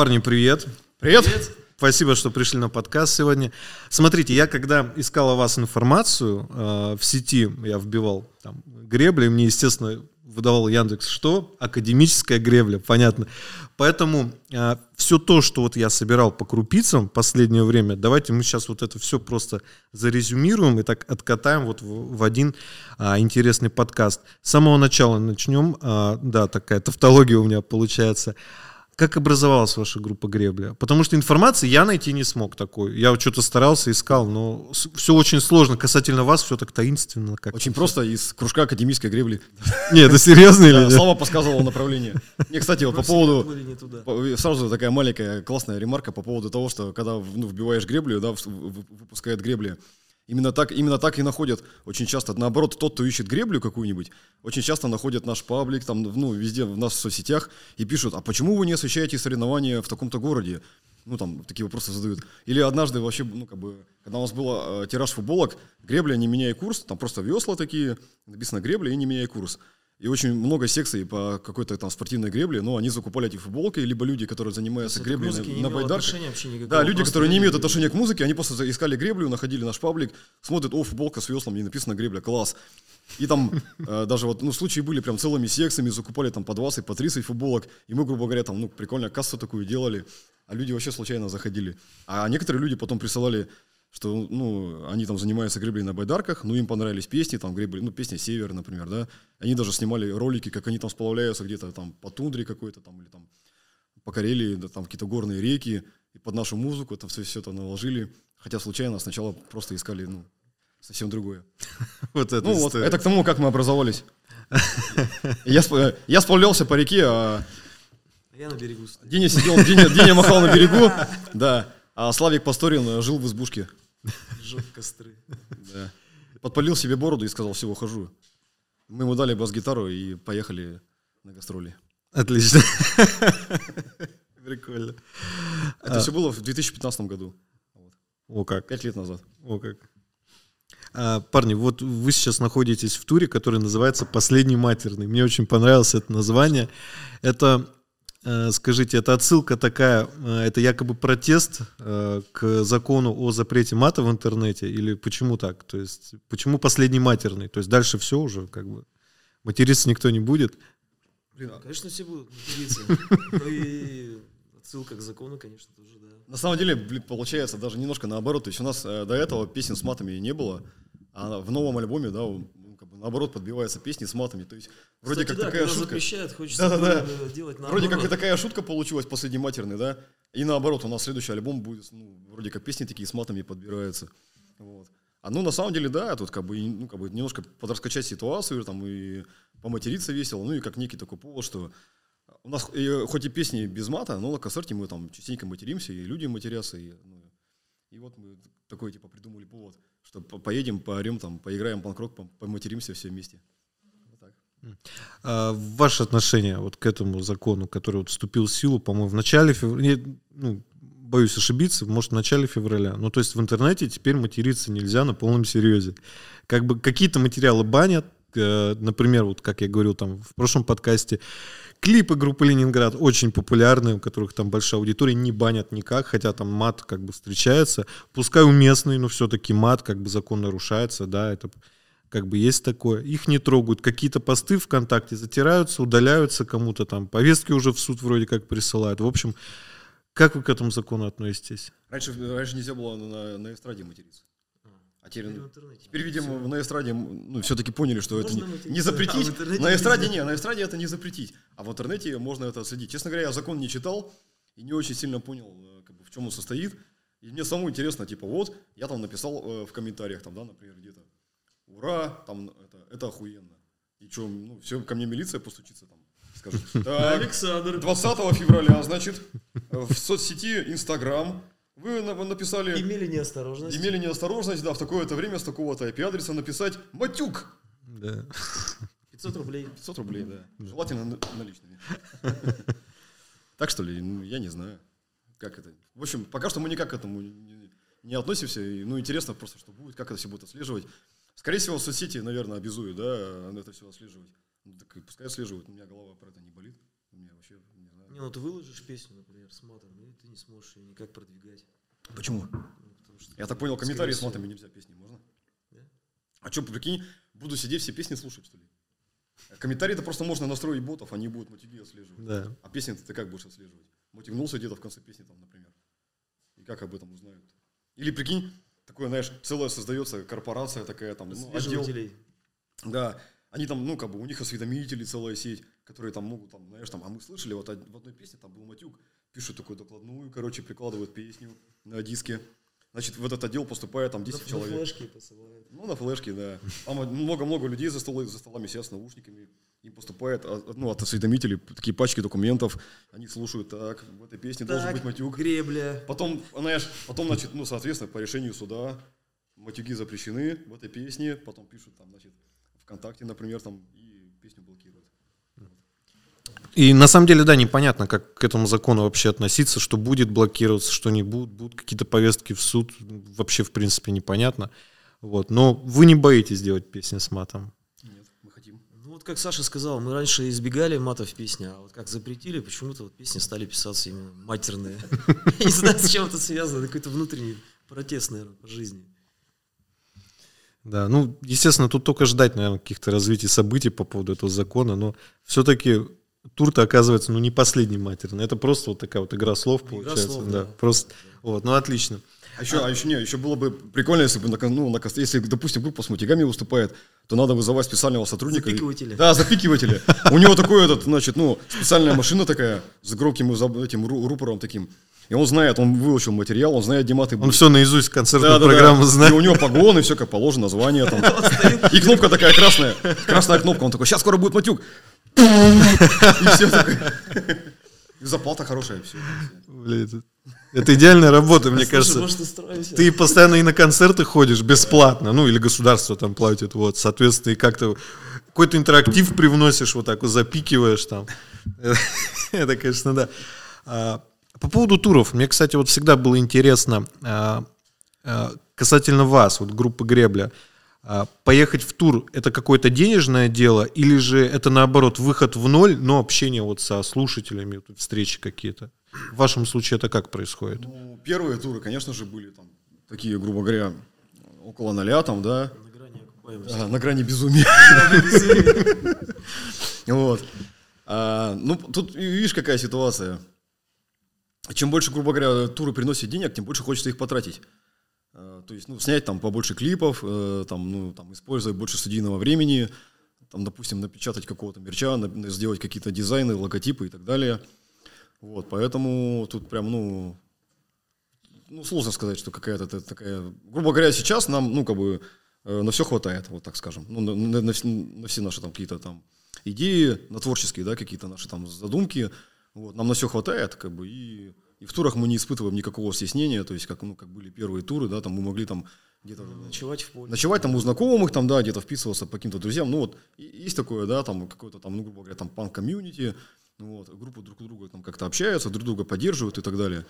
Парни, привет. Привет. Привет. Спасибо, что пришли на подкаст сегодня. Смотрите, я когда искал о вас информацию э, в сети, я вбивал там гребли, мне, естественно, выдавал Яндекс что? Академическая гребля, понятно. Поэтому э, все то, что вот я собирал по крупицам в последнее время, давайте мы сейчас вот это все просто зарезюмируем и так откатаем вот в, в один а, интересный подкаст. С самого начала начнем. А, да, такая тавтология у меня получается. Как образовалась ваша группа гребля? Потому что информации я найти не смог такой. Я что-то старался, искал, но все очень сложно. Касательно вас все так таинственно. Как Очень просто из кружка академической гребли. Не, это серьезно или нет? Слава подсказывал направление. Не, кстати, вот по поводу... Сразу такая маленькая классная ремарка по поводу того, что когда ну, вбиваешь греблю, да, выпускает гребли, именно так, именно так и находят очень часто. Наоборот, тот, кто ищет греблю какую-нибудь, очень часто находят наш паблик, там, ну, везде в нас в соцсетях и пишут, а почему вы не освещаете соревнования в таком-то городе? Ну, там, такие вопросы задают. Или однажды вообще, ну, как бы, когда у нас был э, тираж футболок, гребля, не меняя курс, там просто весла такие, написано гребля и не меняя курс. И очень много секций по какой-то там спортивной гребле, но они закупали эти футболки, либо люди, которые занимаются греблей на, не на байдарках. Да, люди, которые не имеют отношения к музыке, они просто искали греблю, находили наш паблик, смотрят, о, футболка с веслом, и написано гребля, класс. И там э, даже вот, ну, случаи были прям целыми секциями, закупали там по 20, по 30 футболок, и мы, грубо говоря, там, ну, прикольно кассу такую делали, а люди вообще случайно заходили. А некоторые люди потом присылали, что, ну, они там занимаются греблей на байдарках, ну, им понравились песни, там, гребли, ну, песня «Север», например, да, они даже снимали ролики, как они там сплавляются где-то там по тундре какой-то там, или там по Карелии, да, там какие-то горные реки, и под нашу музыку это все, все это наложили, хотя случайно сначала просто искали, ну, совсем другое. Вот это Ну вот, это к тому, как мы образовались. Я, сп- я сплавлялся по реке, а Я на берегу. Диня сидел, Диня, Диня махал на берегу, да, а Славик Пасторин жил в избушке. Жег костры. Да. Подпалил себе бороду и сказал, все, ухожу. Мы ему дали бас-гитару и поехали на гастроли. Отлично. Прикольно. Это все было в 2015 году, О как. пять лет назад. О как. А, парни, вот вы сейчас находитесь в туре, который называется «Последний матерный». Мне очень понравилось это название. Это, скажите, это отсылка такая, э, это якобы протест э, к закону о запрете мата в интернете? Или почему так? То есть, почему «Последний матерный»? То есть, дальше все уже, как бы, материться никто не будет? Блин, конечно, все будут материться. Ну и отсылка к закону, конечно, тоже, да. На самом деле, блин, получается даже немножко наоборот. То есть у нас э, до этого песен с матами не было, а в новом альбоме, да, ну, бы наоборот подбиваются песни с матами. То есть вроде Кстати, как да, такая когда шутка. запрещают, хочется Да-да-да. было делать наоборот. Вроде как и такая шутка получилась последний матерный, да? И наоборот, у нас следующий альбом будет, ну, вроде как песни такие с матами подбираются. Вот. А ну, на самом деле, да, тут как бы, и, ну, как бы немножко подраскачать ситуацию, там, и поматериться весело, ну, и как некий такой повод, что у нас э, хоть и песни без мата, но на концерте мы там частенько материмся, и люди матерятся, и, ну, и вот мы такой, типа, придумали повод, что по- поедем, поорем, там, поиграем панк-рок, пом- поматеримся все вместе. А ваше отношение вот к этому закону, который вот вступил в силу, по-моему, в начале февраля, ну, боюсь ошибиться, может, в начале февраля. Ну, то есть в интернете теперь материться нельзя на полном серьезе. Как бы какие-то материалы банят, например, вот как я говорил там в прошлом подкасте, клипы группы Ленинград очень популярные, у которых там большая аудитория, не банят никак, хотя там мат как бы встречается. Пускай уместный, но все-таки мат как бы закон нарушается, да, это как бы есть такое. Их не трогают. Какие-то посты ВКонтакте затираются, удаляются кому-то там. Повестки уже в суд вроде как присылают. В общем, как вы к этому закону относитесь? Раньше, раньше нельзя было на, на эстраде материться. А теперь, Теперь в интернете. теперь, видимо, на эстраде ну, все-таки поняли, что это Можно не, материться, не а запретить. интернете на эстраде нельзя. не, на эстраде это не запретить. А в интернете можно это отследить. Честно говоря, я закон не читал и не очень сильно понял, э, как бы, в чем он состоит. И мне самому интересно, типа, вот, я там написал э, в комментариях, там, да, например, где-то, ура, там, это, это охуенно. И что, ну, все, ко мне милиция постучится там, скажет, так, Александр. 20 февраля, значит, в соцсети Инстаграм вы на- написали, Имели неосторожность. имели неосторожность, да, в такое-то время с такого-то IP-адреса написать «Матюк». Да. 500 рублей. 500 рублей, да. Желательно на- наличными. Так что ли, ну, я не знаю, как это. В общем, пока что мы никак к этому не, не относимся. И, ну, интересно просто, что будет, как это все будет отслеживать. Скорее всего, соцсети, наверное, обязуют, да, это все отслеживать. Ну, так и пускай отслеживают, у меня голова про это не болит. У меня вообще не знаю. Не, ну ты выложишь песню, например, с матом, и ты не сможешь ее никак продвигать. Почему? Ну, потому что, Я так понял, комментарии с матами нельзя песни, можно? Да. А что, прикинь, буду сидеть все песни слушать, что ли? Комментарии-то просто можно настроить ботов, они будут матюги отслеживать. Да. А песни ты как будешь отслеживать? Мотигнулся где-то в конце песни, там, например. И как об этом узнают? Или прикинь, такое, знаешь, целая создается корпорация такая, там, ну, отдел. Да, они там, ну, как бы, у них осведомители целая сеть, которые там могут, там, знаешь, там, а мы слышали, вот в одной песне там был матюк, пишут такую докладную, короче, прикладывают песню на диске. Значит, в этот отдел поступает там 10 На- на человек. флешке посылают. Ну, на флешке, да. Там много-много людей за, столы, за столами сидят с наушниками. Им поступает ну, от осведомителей такие пачки документов. Они слушают, так, в этой песне должен Так, быть матюк. гребля. Потом, знаешь, потом, значит, ну, соответственно, по решению суда матюги запрещены в этой песне. Потом пишут там, значит, ВКонтакте, например, там, и песню блокируют. И на самом деле, да, непонятно, как к этому закону вообще относиться, что будет блокироваться, что не будет, будут какие-то повестки в суд, вообще, в принципе, непонятно. Вот. Но вы не боитесь делать песни с матом. Нет, мы хотим. Ну вот как Саша сказал, мы раньше избегали матов в песне, а вот как запретили, почему-то вот песни стали писаться именно матерные. Я не знаю, с чем это связано, какой-то внутренний протест, наверное, по жизни. Да, ну, естественно, тут только ждать, наверное, каких-то развитий событий по поводу этого закона, но все-таки тур-то оказывается, ну, не последний матерный. Это просто вот такая вот игра слов Игра получается. слов, да. да. Просто, вот, ну, отлично. А еще, а еще, не, еще было бы прикольно, если бы, на, ну, на, если, допустим, группа с мутигами выступает, то надо вызывать специального сотрудника. Запикивателя. Да, запикивателя. У него такой этот, значит, ну, специальная машина такая с громким этим ру- рупором таким. И он знает, он выучил материал, он знает, где маты Он все наизусть концертную Да, да, да. программу И знает. у него погоны, все как положено, название там. И кнопка такая красная, красная кнопка. Он такой, сейчас скоро будет матюк. И все такое. Зарплата хорошая, все. Блин, это, это идеальная работа, мне кажется. Ты постоянно и на концерты ходишь бесплатно, ну или государство там платит, вот, соответственно, и как-то какой-то интерактив привносишь, вот так вот запикиваешь там. Это, конечно, да. А, По поводу туров, мне, кстати, вот всегда было интересно а, а, касательно вас, вот группы Гребля. А, Поехать в тур – это какое-то денежное дело, или же это наоборот выход в ноль, но общение вот со слушателями, встречи какие-то? В вашем случае это как происходит? Ну, первые туры, конечно же, были там такие, грубо говоря, около ноля там, да, На грани окупаемости. Ага, на грани безумия. Вот. А, Ну, тут видишь, какая ситуация. Чем больше, грубо говоря, туры приносят денег, тем больше хочется их потратить. А, То есть, ну, снять там побольше клипов, э, там, ну, там, использовать больше студийного времени, там, допустим, напечатать какого-то мерча, сделать какие-то дизайны, логотипы и так далее. Вот, поэтому тут прям, ну, ну, сложно сказать, что какая-то та- такая... Грубо говоря, сейчас нам, ну, как бы, э, на все хватает, вот так скажем. Ну, на, на- на на все наши там какие-то там идеи, на творческие, да, какие-то наши там задумки. Вот, нам на все хватает, как бы, и, и в турах мы не испытываем никакого стеснения, то есть, как, ну, как были первые туры, да, там мы могли там где-то Ночевать в поле. ночевать там у знакомых, там, да, где-то вписываться по каким-то друзьям. Ну, вот, есть такое, да, там, какое-то там, ну, грубо говоря, там, панк-комьюнити, ну, вот, группы друг с другом там как-то общаются, друг друга поддерживают и так далее.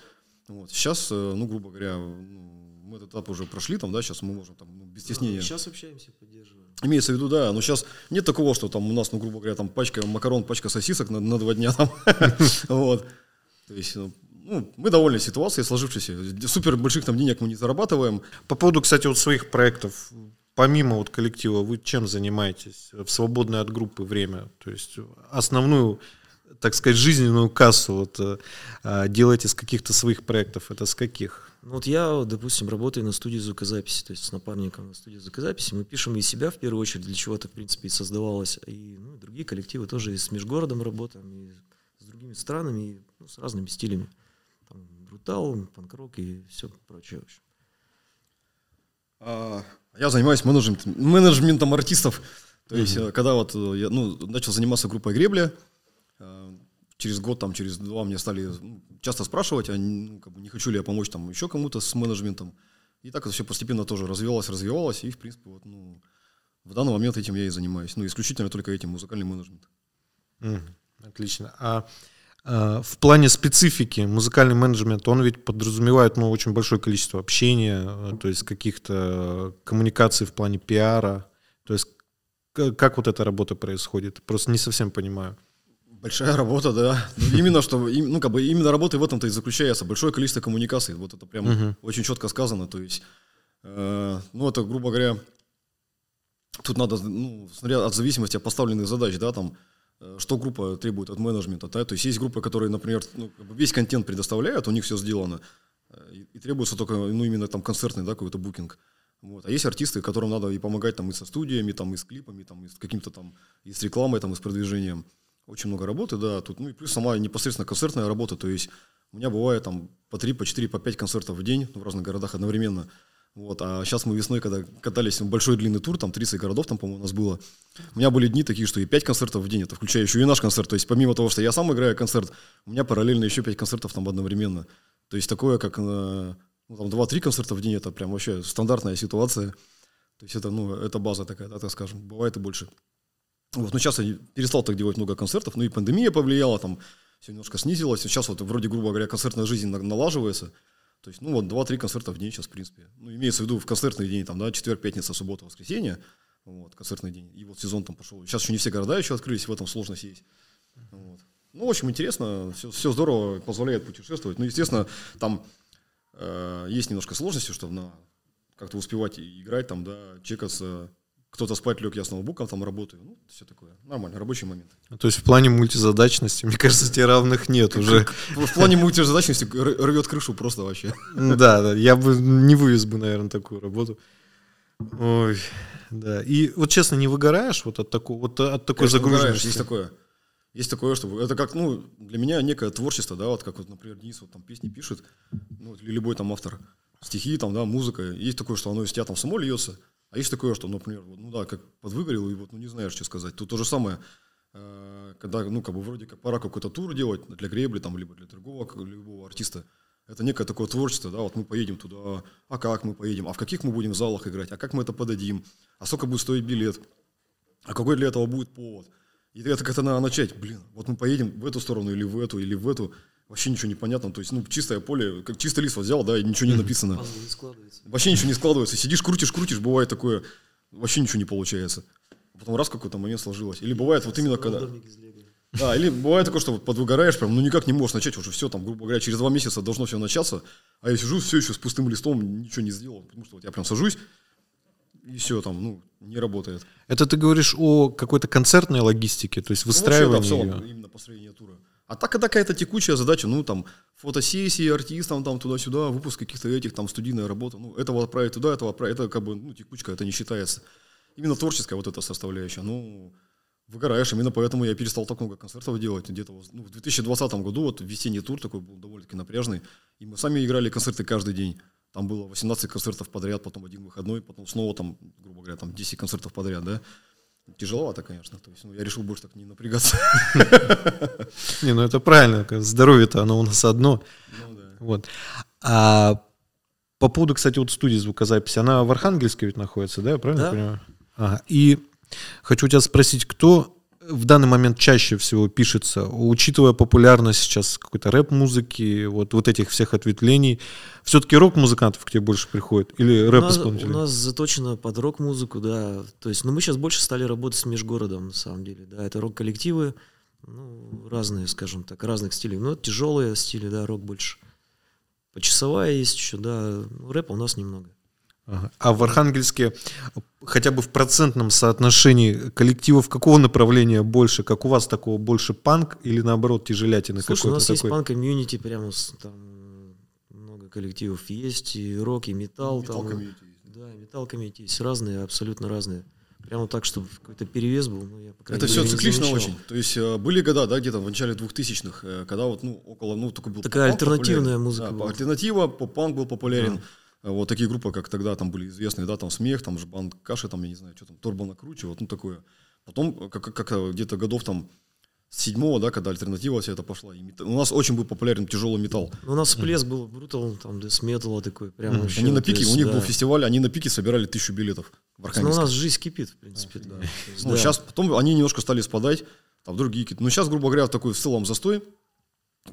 Вот, сейчас, э, ну, грубо говоря, ну, мы этот этап уже прошли, там, да, сейчас мы можем там, ну, без стеснения. Сейчас общаемся, поддерживаем. Имеется в виду, да, но сейчас нет такого, что там у нас, ну, грубо говоря, там пачка макарон, пачка сосисок на, на два дня там. Вот. То есть, ну, мы довольны ситуацией сложившейся. Супер больших там денег мы не зарабатываем. По поводу, кстати, вот своих проектов, помимо вот коллектива, вы чем занимаетесь в свободное от группы время? То есть основную, так сказать, жизненную кассу вот, э, а, делаете с каких-то своих проектов. Это с каких? Ну вот я, допустим, работаю на студии звукозаписи, то есть с напарником на студии звукозаписи. Мы пишем и себя в первую очередь, для чего это, в принципе, и создавалось. И ну, другие коллективы тоже и с межгородом работаем, и с другими странами, и ну, с разными стилями. Брутал, панк-рок и все прочее. В общем. А, Я занимаюсь менеджментом, менеджментом артистов. То есть, э, когда вот э, я ну, начал заниматься группой гребля, э, через год, там, через два мне стали ну, часто спрашивать, а ну, как бы, не хочу ли я помочь там еще кому-то с менеджментом. И так это все постепенно тоже развивалось, развивалось. И, в принципе, вот, ну, в данный момент этим я и занимаюсь. Ну, исключительно только этим, музыкальный менеджмент. Мгм. Отлично. А, в плане специфики музыкальный менеджмент, он ведь подразумевает ну, очень большое количество общения, э, то есть каких-то коммуникаций в плане пиара. То есть как вот эта работа происходит? Просто не совсем понимаю. Большая работа, да. Ну, именно что, ну, как бы именно работа в этом-то и заключается. Большое количество коммуникаций. Вот это прям очень четко сказано. То есть, э, ну, это, грубо говоря, тут надо, ну, смотря от зависимости от поставленных задач, да, там, э, что группа требует от менеджмента, да, то есть есть группы, которые, например, ну, весь контент предоставляют, у них все сделано, э, и, требуется только, ну, именно там концертный, да, какой-то букинг. Вот. А есть артисты, которым надо и помогать там и со студиями, там, и с клипами, там, и с каким-то там, и с рекламой, там, и с продвижением. Очень много работы, да, тут, ну, и плюс сама непосредственно концертная работа, то есть у меня бывает там по 3, по 4, по 5 концертов в день в разных городах одновременно. Вот, а сейчас мы весной, когда катались, большой длинный тур, там 30 городов, там, по-моему, у нас было. У меня были дни такие, что и 5 концертов в день, это включая еще и наш концерт. То есть помимо того, что я сам играю концерт, у меня параллельно еще 5 концертов там одновременно. То есть такое, как э, ну, там 2-3 концерта в день, это прям вообще стандартная ситуация. То есть это, ну, это база такая, да, так скажем. Бывает и больше. Вот, но сейчас я перестал так делать много концертов, ну и пандемия повлияла, там все немножко снизилось. Сейчас вот вроде, грубо говоря, концертная жизнь на- налаживается. То есть, ну вот 2-3 концерта в день сейчас, в принципе. Ну, имеется в виду в концертный день, там, да, четверг, пятница, суббота, воскресенье. Вот, концертный день. И вот сезон там пошел. Сейчас еще не все города еще открылись, в этом сложность есть. Вот. Ну, в общем, интересно, все, все здорово, позволяет путешествовать. Ну, естественно, там э, есть немножко сложности, чтобы на, как-то успевать играть, там, да, чекаться. Кто-то спать лег, я с ноутбуком там работаю. Ну, все такое. Нормально, рабочий момент. То есть в плане мультизадачности, мне кажется, тебе равных нет уже. В плане мультизадачности рвет крышу просто вообще. Да, да, я бы не вывез бы, наверное, такую работу. Ой, да. И вот честно, не выгораешь вот от такого, вот от такой Конечно, загруженности? Есть такое. Есть такое, что это как, ну, для меня некое творчество, да, вот как вот, например, Денис вот там песни пишет, ну, или любой там автор, стихи, там, да, музыка. Есть такое, что оно из тебя там само льется, а есть такое, что, например, ну да, как подвыгорел, и вот, ну, не знаешь, что сказать. Тут то же самое, э, когда, ну, как бы вроде как пора какой-то тур делать для гребли, там, либо для другого, любого артиста. Это некое такое творчество, да, вот мы поедем туда, а как мы поедем, а в каких мы будем залах играть, а как мы это подадим, а сколько будет стоить билет, а какой для этого будет повод. И это как-то надо начать, блин, вот мы поедем в эту сторону или в эту, или в эту, вообще ничего не понятно, то есть, ну, чистое поле, как чистый лист вот взял, да, и ничего не написано. Пазл не складывается. Вообще ничего не складывается, сидишь, крутишь, крутишь, бывает такое, вообще ничего не получается. Потом раз в какой-то момент сложилось. Или бывает вот именно когда... Да, или бывает такое, что вот подвыгораешь прям, ну никак не можешь начать, уже все, там, грубо говоря, через два месяца должно все начаться, а я сижу все еще с пустым листом, ничего не сделал, потому что вот я прям сажусь, и все там, ну, не работает. Это ты говоришь о какой-то концертной логистике, то есть Ну, вообще, да, в выстраивании целом, ее. именно построение тура. А так, когда какая-то текучая задача, ну, там, фотосессии артистам, там, туда-сюда, выпуск каких-то этих, там, студийная работа, ну, этого отправить туда, этого отправить, это как бы, ну, текучка, это не считается. Именно творческая вот эта составляющая, ну, выгораешь, именно поэтому я перестал так много концертов делать. Где-то ну, в 2020 году вот весенний тур такой был довольно-таки напряжный, и мы сами играли концерты каждый день. Там было 18 концертов подряд, потом один выходной, потом снова там, грубо говоря, там 10 концертов подряд, да. Тяжеловато, конечно. То есть, ну, я решил больше так не напрягаться. Не, ну это правильно, здоровье-то оно у нас одно. Ну. Вот. А по поводу, кстати, вот студии звукозаписи, она в Архангельске ведь находится, да, я правильно понимаю? Ага. И хочу тебя спросить, кто в данный момент чаще всего пишется, учитывая популярность сейчас какой-то рэп-музыки, вот, вот этих всех ответвлений, все-таки рок-музыкантов к тебе больше приходит или У нас, у рэп-исполнителей? нас заточено под рок-музыку, да. То есть, ну, мы сейчас больше стали работать с межгородом, на самом деле, да. Это рок-коллективы, ну, разные, скажем так, разных стилей. Ну, тяжелые стили, да, рок больше. Почасовая есть еще, да. Ну, рэпа у нас немного. Ага. А в Архангельске хотя бы в процентном соотношении коллективов какого направления больше? Как у вас такого больше панк или наоборот тяжелятины Слушай, у какой-то нас есть такой? панк-комьюнити, прямо с- там много коллективов есть, и рок, и металл. Металл там, комьюнити есть. Да, металл комьюнити есть разные, абсолютно разные. Прямо так, чтобы какой-то перевес был, ну, я, Это все мере, циклично очень. То есть э, были года, да, где-то в начале 2000-х, э, когда вот, ну, около, ну, только был Такая альтернативная популярен. музыка Да, была. альтернатива, поп-панк был популярен. Э, Вот такие группы, как тогда там были известные, да, там Смех, там Жбан Каши, там, я не знаю, что там, Торбана Круче, вот, ну, такое. Потом, э, как, как, э, где-то годов там с седьмого, да, когда альтернатива вся это пошла. и мета- У нас очень был популярен тяжелый металл. Ну, у нас всплеск был брутал, там, дес металла такой, прям Мгм. вообще. Они на то пике, есть, у них да. был фестиваль, они на пике собирали тысячу билетов в Ну, у нас жизнь кипит, в принципе, да. То есть, Ну, да. сейчас потом они немножко стали спадать, там другие какие-то. Ну, сейчас, грубо говоря, такой в целом застой.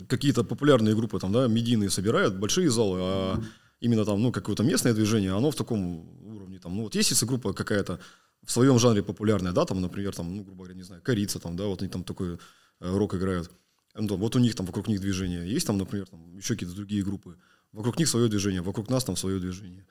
Какие-то популярные группы там, да, медийные собирают большие залы, а именно там, ну, какое-то местное движение, оно в таком уровне там. Ну, вот есть если группа какая-то в своем жанре популярная, да, там, например, там, ну, грубо говоря, не знаю, Корица, там, да, вот они там такой э, рок играют. Ну, вот у них там вокруг них движение. Есть там, например, там еще какие-то другие группы. Вокруг них свое движение, вокруг нас там свое движение.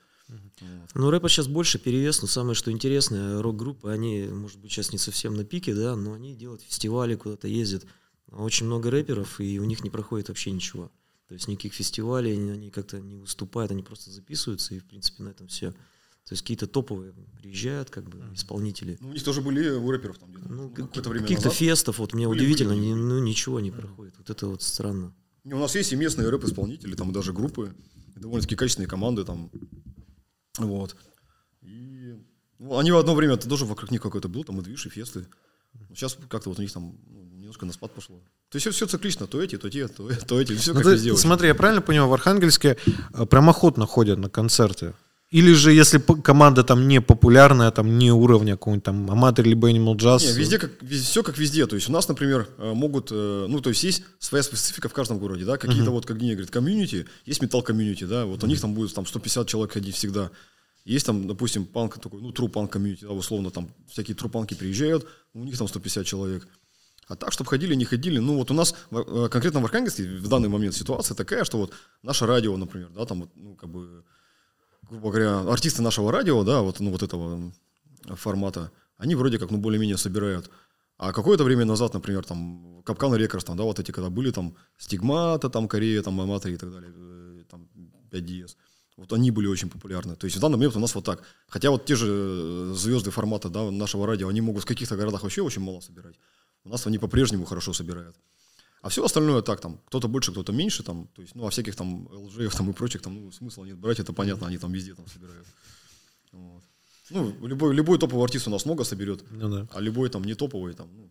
Ну, рэпа сейчас больше перевес, но самое что интересное, рок-группы, они, может быть, сейчас не совсем на пике, да, но они делают фестивали, куда-то ездят. Очень много рэперов, и у них не проходит вообще ничего. То есть никаких фестивалей, они, как-то не выступают, они просто записываются, и, в принципе, на этом все. То есть какие-то топовые приезжают, как бы, исполнители. Ну, у них тоже были у рэперов там где-то. Ну, ну, как- какое-то время каких-то фестов, вот мне Были, удивительно, были, были. ну ничего не проходит. Вот это вот странно. Не, У нас есть и местные рэп-исполнители, там и даже группы, и довольно-таки качественные команды там. Вот. И ну, они в одно время тоже вокруг них какой-то был, там и движ, и фесты. Сейчас как-то вот у них там ну, немножко на спад пошло. То есть все, циклично, то эти, то те, то, то эти, все Ну, как ты везде. смотри, я правильно понимаю, в Архангельске э, прям охотно ходят на концерты? Или же, если команда там не популярная, там не уровня какого-нибудь там аматор либо Animal Jazz? Не, везде как все как везде. То есть у нас, например, э, могут, э, ну то есть есть своя специфика в каждом городе, да, какие-то вот, как Диня говорит, комьюнити, есть металл комьюнити, да, вот у них там будет там 150 человек ходить всегда. Есть там, допустим, панк такой, ну, true панк комьюнити, да, условно, там всякие трупанки приезжают, у них там 150 человек. А так, чтобы ходили, не ходили, ну вот у нас э, конкретно в Архангельске в данный момент ситуация такая, что вот наше радио, например, да, там ну, как бы, грубо говоря, артисты нашего радио, да, вот, ну, вот этого формата, они вроде как, ну, более-менее собирают. А какое-то время назад, например, там, Капкан Рекордс, там, да, вот эти, когда были, там, Стигмата, там, Корея, там, Аматори и так далее, э, там, 5DS, вот они были очень популярны. То есть в данный момент у нас вот так. Хотя вот те же э, звезды формата, да, нашего радио, они могут в каких-то городах вообще очень мало собирать. У нас они по-прежнему хорошо собирают. А все остальное так, там, кто-то больше, кто-то меньше, там, то есть, ну, а всяких там ЛЖ там и прочих, там, ну, смысла нет брать, это понятно, они там везде там собирают. Вот. Ну, любой, любой топовый артист у нас много соберет, Ну да. а любой там не топовый, там, ну,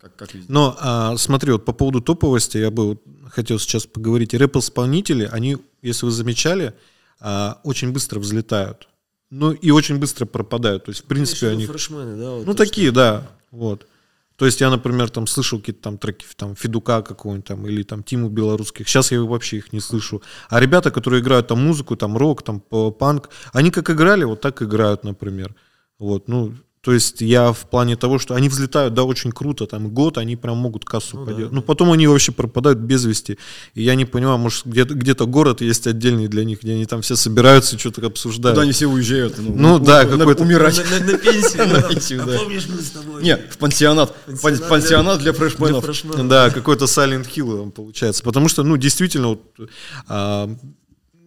как, как везде. Но а, смотри, вот по поводу топовости я бы вот хотел сейчас поговорить. Рэп-исполнители, они, если вы замечали, а, очень быстро взлетают. Ну и очень быстро пропадают. То есть, в принципе, Конечно, они... фрешмены, да, вот Ну, то, такие, да. Вот. То есть я, например, там слышал какие-то там треки там Федука какого-нибудь там или там Тиму Белорусских. Сейчас я вообще их не слышу. А ребята, которые играют там музыку, там рок, там п- панк, они как играли, вот так играют, например. Вот, ну, то есть я в плане того, что они взлетают, да, очень круто, там год они прям могут кассу Ну поделать. да, Ну, да. потом они вообще пропадают без вести. И я не понимаю, может, где-то, где-то город есть отдельный для них, где они там все собираются, что-то обсуждают. Куда они все уезжают? Ну, да, на- какой-то- Умирать. На, на- на пенсию, На да. пенсию, А да. помнишь, мы с тобой? Не, в пансионат. Пансионат Пан- Пансионат для фрешменов. Да, какой-то Silent Hill он получается. Потому что, ну, действительно, вот, а,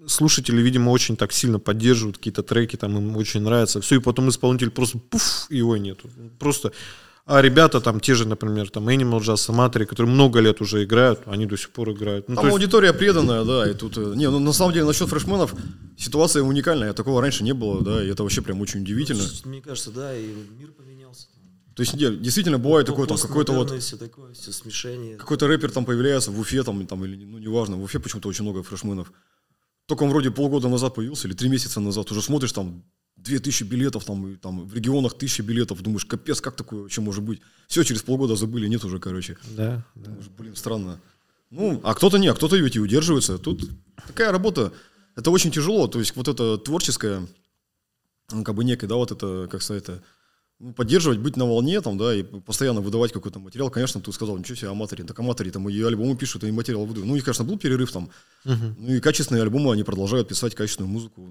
слушатели, видимо, очень так сильно поддерживают какие-то треки, там им очень нравится. Все, и потом исполнитель просто пуф, его нету. Просто. А ребята там те же, например, там Animal Jazz, Amatори, которые много лет уже играют, они до сих пор играют. Ну, Там есть- аудитория преданная, да, и тут... э, Не, ну на самом деле насчет фрешменов ситуация уникальная, такого раньше не было, да, и это вообще прям очень удивительно. Мне кажется, да, и мир поменялся. То есть, не, действительно, бывает такое, там, какой-то вот все такое, все смешение. какой-то рэпер там появляется в Уфе, там, там или, ну, неважно, в Уфе почему-то очень много фрешменов. Только он вроде полгода назад появился, или три месяца назад, уже смотришь, там, две тысячи билетов, там, и, там, в регионах тысячи билетов, думаешь, капец, как такое вообще может быть? Все, через полгода забыли, нет уже, короче. Да, да. Думаешь, блин, странно. Ну, а кто-то не, а кто-то ведь и удерживается. Тут такая работа, это очень тяжело, то есть вот это творческое, ну, как бы некое, да, вот это, как сказать, это, поддерживать, быть на волне, там, да, и постоянно выдавать какой-то материал. Конечно, ты сказал, ничего себе, аматоры, так аматоры, там, и альбомы пишут, и материал выдают. Ну, у них, конечно, был перерыв там, Мгм. ну, и качественные альбомы, они продолжают писать качественную музыку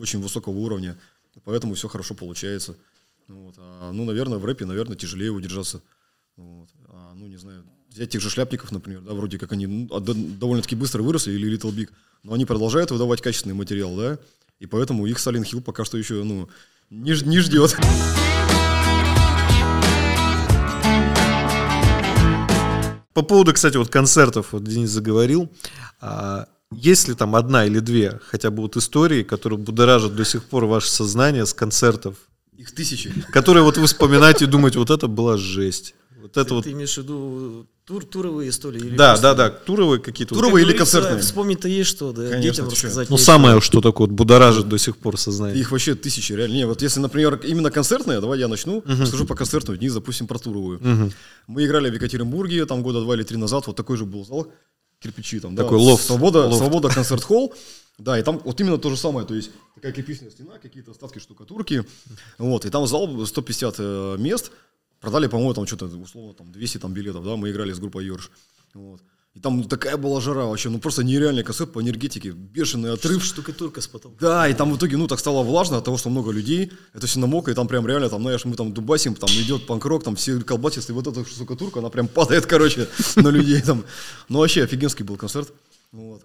очень высокого уровня, поэтому все хорошо получается. Вот. А, ну, наверное, в рэпе, наверное, тяжелее удержаться. Вот. А, ну, не знаю, взять тех же шляпников, например, да, вроде как они ну, довольно-таки быстро выросли, или Little Big, но они продолжают выдавать качественный материал, да, и поэтому их Silent Hill пока что еще, ну, не, не ждет. По поводу, кстати, вот концертов, вот Денис заговорил, а, есть ли там одна или две хотя бы вот истории, которые будоражат до сих пор ваше сознание с концертов, Их тысячи. которые вот вы вспоминаете и думаете, вот это была жесть. Вот это ты, вот, ты имеешь в виду тур, туровые истории? Или да, просто- да, да, туровые какие-то. Туровые Как или концертные? Вспомнить-то есть что, да, Конечно, детям рассказать. Ну, самое, что такое вот будоражит до сих пор сознание. Их вообще тысячи, реально. Не, вот если, например, именно концертные, давай я начну, скажу по концертную, дни, допустим, про туровую. Мгм. Мы играли в Екатеринбурге, там года два или три назад, вот такой же был зал, кирпичи там, да, Такой вот лофт. Свобода, Лофт. Свобода концерт-холл, да, и там вот именно то же самое, то есть такая кирпичная стена, какие-то остатки штукатурки, вот, и там зал 150 э, мест, Продали, по-моему, там что-то, условно, там 200 там, билетов, да, мы играли с группой Йорш. Вот. И там такая была жара вообще, ну просто нереальный концерт по энергетике, бешеный отрыв. Штукатурка с потолка. Да, и там в итоге, ну, так стало влажно от того, что много людей, это все намокло, и там прям реально, там, знаешь, мы там дубасим, там идет панкрок, там все колбасятся, и вот эта штукатурка, она прям падает, короче, на людей там. Ну, вообще офигенский был концерт. Вот.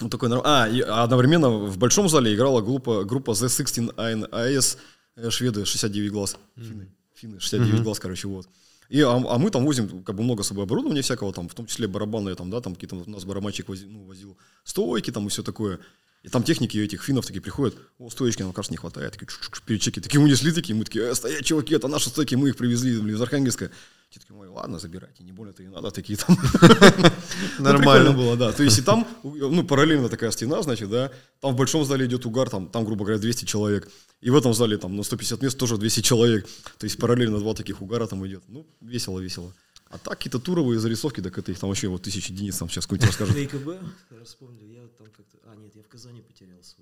Вот такой, норм- а, и одновременно в большом зале играла группа, группа The 16 AS, э, шведы, 69 глаз, финны, финны, 69 глаз, короче, вот. И, а, а мы там возим как бы много с собой оборудования всякого, там, в том числе барабанные, там, да, там какие-то у нас барабанщик возил, ну, возил стойки там и все такое. И там техники этих финнов такие приходят, о, стоечки нам, кажется, не хватает, такие перечеки, такие унесли такие, мы такие, э, стоять, чуваки, это наши стойки, мы их привезли, блин, из Архангельска. Те такие, ой, ладно, забирайте, не больно-то и надо, такие там. Ну, Нормально. было, да. То есть и там, ну, параллельно такая стена, значит, да, там в большом зале идет угар, там, там, грубо говоря, 200 человек. И в этом зале там на 150 мест тоже 200 человек. То есть параллельно два таких угара там идет. Ну, весело, весело. А так какие-то туровые зарисовки, так это их там вообще вот тысячи Денис там сейчас какой-нибудь расскажет. ВКБ, я вспомнил, я там как-то... А, нет, я в Казани потерялся.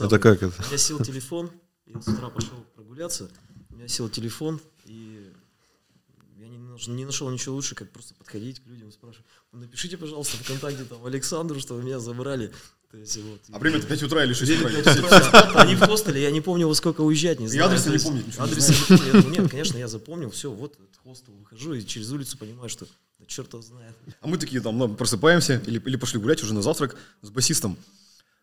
Вот это как это? У меня сел телефон, я с утра пошел прогуляться, у меня сел телефон, и я не нашел, не нашел ничего лучше, как просто подходить к людям и спрашивать, «Ну, напишите, пожалуйста, ВКонтакте там Александру, что вы меня забрали. То есть, вот. А время это 5 утра или 6 утра? Они в хостеле, я не помню, во сколько уезжать, не знаю. адреса То не не Адреса не помню. Я думаю, Нет, конечно, я запомнил, все, вот хостел, выхожу и через улицу понимаю, что да черт его знает. А мы такие там ну, просыпаемся или, или пошли гулять уже на завтрак с басистом.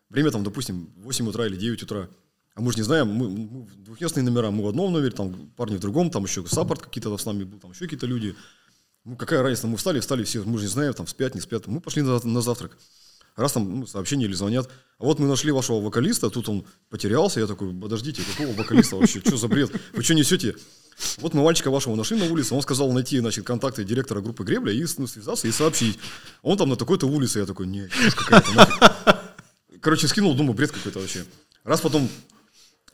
Время там, допустим, 8 утра или 9 утра. А мы же не знаем, мы, мы в двухместные номера, мы в одном номере, там парни в другом, там еще саппорт какие-то с нами был, там еще какие-то люди. Ну, какая разница, мы встали, встали все, мы же не знаем, там спят, не спят. Мы пошли на, на завтрак. Раз там ну, сообщение или звонят. А вот мы нашли вашего вокалиста, тут он потерялся. Я такой, подождите, какого вокалиста вообще? Что за бред? Вы что несете? Вот мы мальчика вашего нашли на улице, он сказал найти, значит, контакты директора группы Гребля и ну, связаться и сообщить. Он там на такой-то улице. Я такой, не, какая-то. нафиг». Короче, скинул, думаю, бред какой-то вообще. Раз потом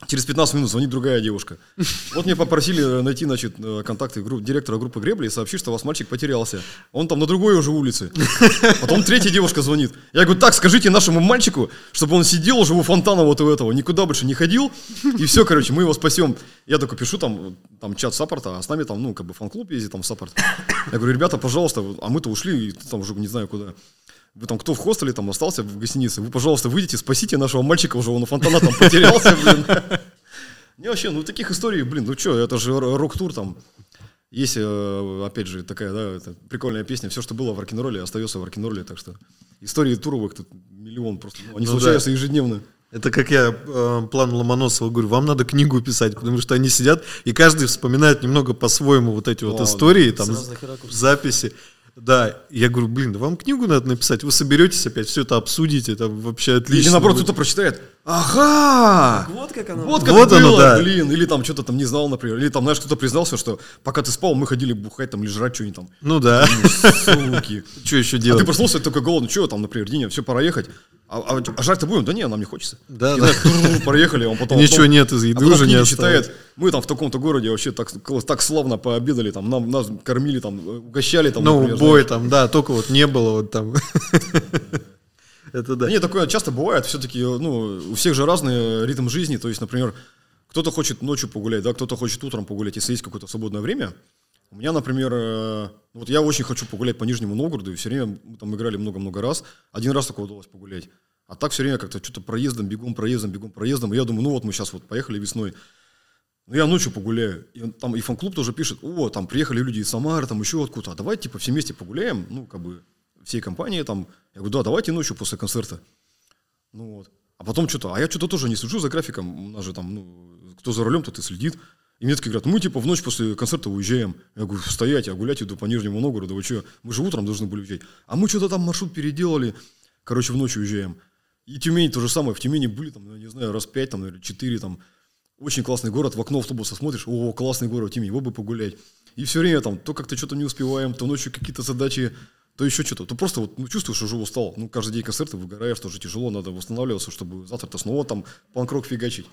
Через 15 минут звонит другая девушка. Вот мне попросили найти, значит, э, контакты групп- директора группы Гребли и сообщить, что у вас мальчик потерялся. Он там на другой уже улице. Потом третья девушка звонит. Я говорю, так, скажите нашему мальчику, чтобы он сидел уже у фонтана вот у этого, никуда больше не ходил. И все, короче, мы его спасем. Я такой пишу там, там чат support а, а с нами там, ну, как бы фан-клуб ездит, там support. Я говорю, ребята, пожалуйста, а мы-то ушли, и там уже не знаю куда. Вы там, кто в хостеле там остался в гостинице, вы, пожалуйста, выйдите, спасите нашего мальчика, уже он у фонтана там потерялся, блин. Не, вообще, ну таких историй, блин, ну что, это же рок-тур там. Есть, э, опять же, такая, да, прикольная песня. Все, что было в рок-н-ролле, остается в рок-н-ролле, так что истории туровых тут миллион просто. ну, Они Ну случаются ежедневно. Это как я э, план Ломоносова говорю, вам надо книгу писать, потому что они сидят, и каждый вспоминает немного по-своему вот эти вот Да, истории, там, разных ракурсов. записи. Да, я говорю, блин, да вам книгу надо написать, вы соберетесь опять, все это обсудите, это вообще отлично. Или наоборот, кто-то прочитает. Ага! Вот как она Вот была. как Вот было, оно, да. блин. Или там что-то там не знал, например. Или там, знаешь, кто-то признался, что пока ты спал, мы ходили бухать там или жрать что-нибудь там. Ну да, Суки. что еще А ты делать? проснулся, ты такой голодный, что там, например, Диня, все, пора ехать. А, а- а жрать-то будем? Да не, нам не хочется. Да, И, да. тур-тур, проехали, он потом... Ничего потом- нет из а еды потом уже не книги осталось. читает. Мы там в таком-то городе вообще так, так славно пообедали, там, нам, нас кормили, там, угощали, там, Ну, например, бой знаешь. там, да, только вот не было вот там. Это да. Нет, такое часто бывает, все-таки, ну, у всех же разный ритм жизни, то есть, например, кто-то хочет ночью погулять, да, кто-то хочет утром погулять, если есть какое-то свободное время. У меня, например, э, вот я очень хочу погулять по Нижнему Новгороду, и все время мы там играли много-много раз. Один раз только удалось погулять. А так все время как-то что-то проездом, бегом, проездом, бегом, проездом. И я думаю, ну вот мы сейчас вот поехали весной. Ну, я ночью погуляю. И там и фан-клуб тоже пишет, о, там приехали люди из Самары, там еще откуда-то. А давайте, типа, все вместе погуляем, ну, как бы, всей компании там. Я говорю, да, давайте ночью после концерта. Ну вот. А потом что-то, а я что-то тоже не слежу за графиком. У нас же там, ну, кто за рулем, тот и следит. И мне такие говорят, мы типа в ночь после концерта уезжаем. Я говорю, стоять, я гулять иду по Нижнему Новгороду, вы что, мы же утром должны были уезжать. А мы что-то там маршрут переделали, короче, в ночь уезжаем. И Тюмень то же самое, в Тюмени были там, ну, не знаю, раз пять там, или четыре там. Очень классный город, в окно автобуса смотришь, о, классный город, Тюмень, его бы погулять. И все время там, то как-то что-то не успеваем, то ночью какие-то задачи, то еще что-то. То просто вот, ну, чувствуешь, что уже устал. Ну, каждый день концерты выгораешь, тоже тяжело, надо восстанавливаться, чтобы завтра-то снова там панкрок фигачить.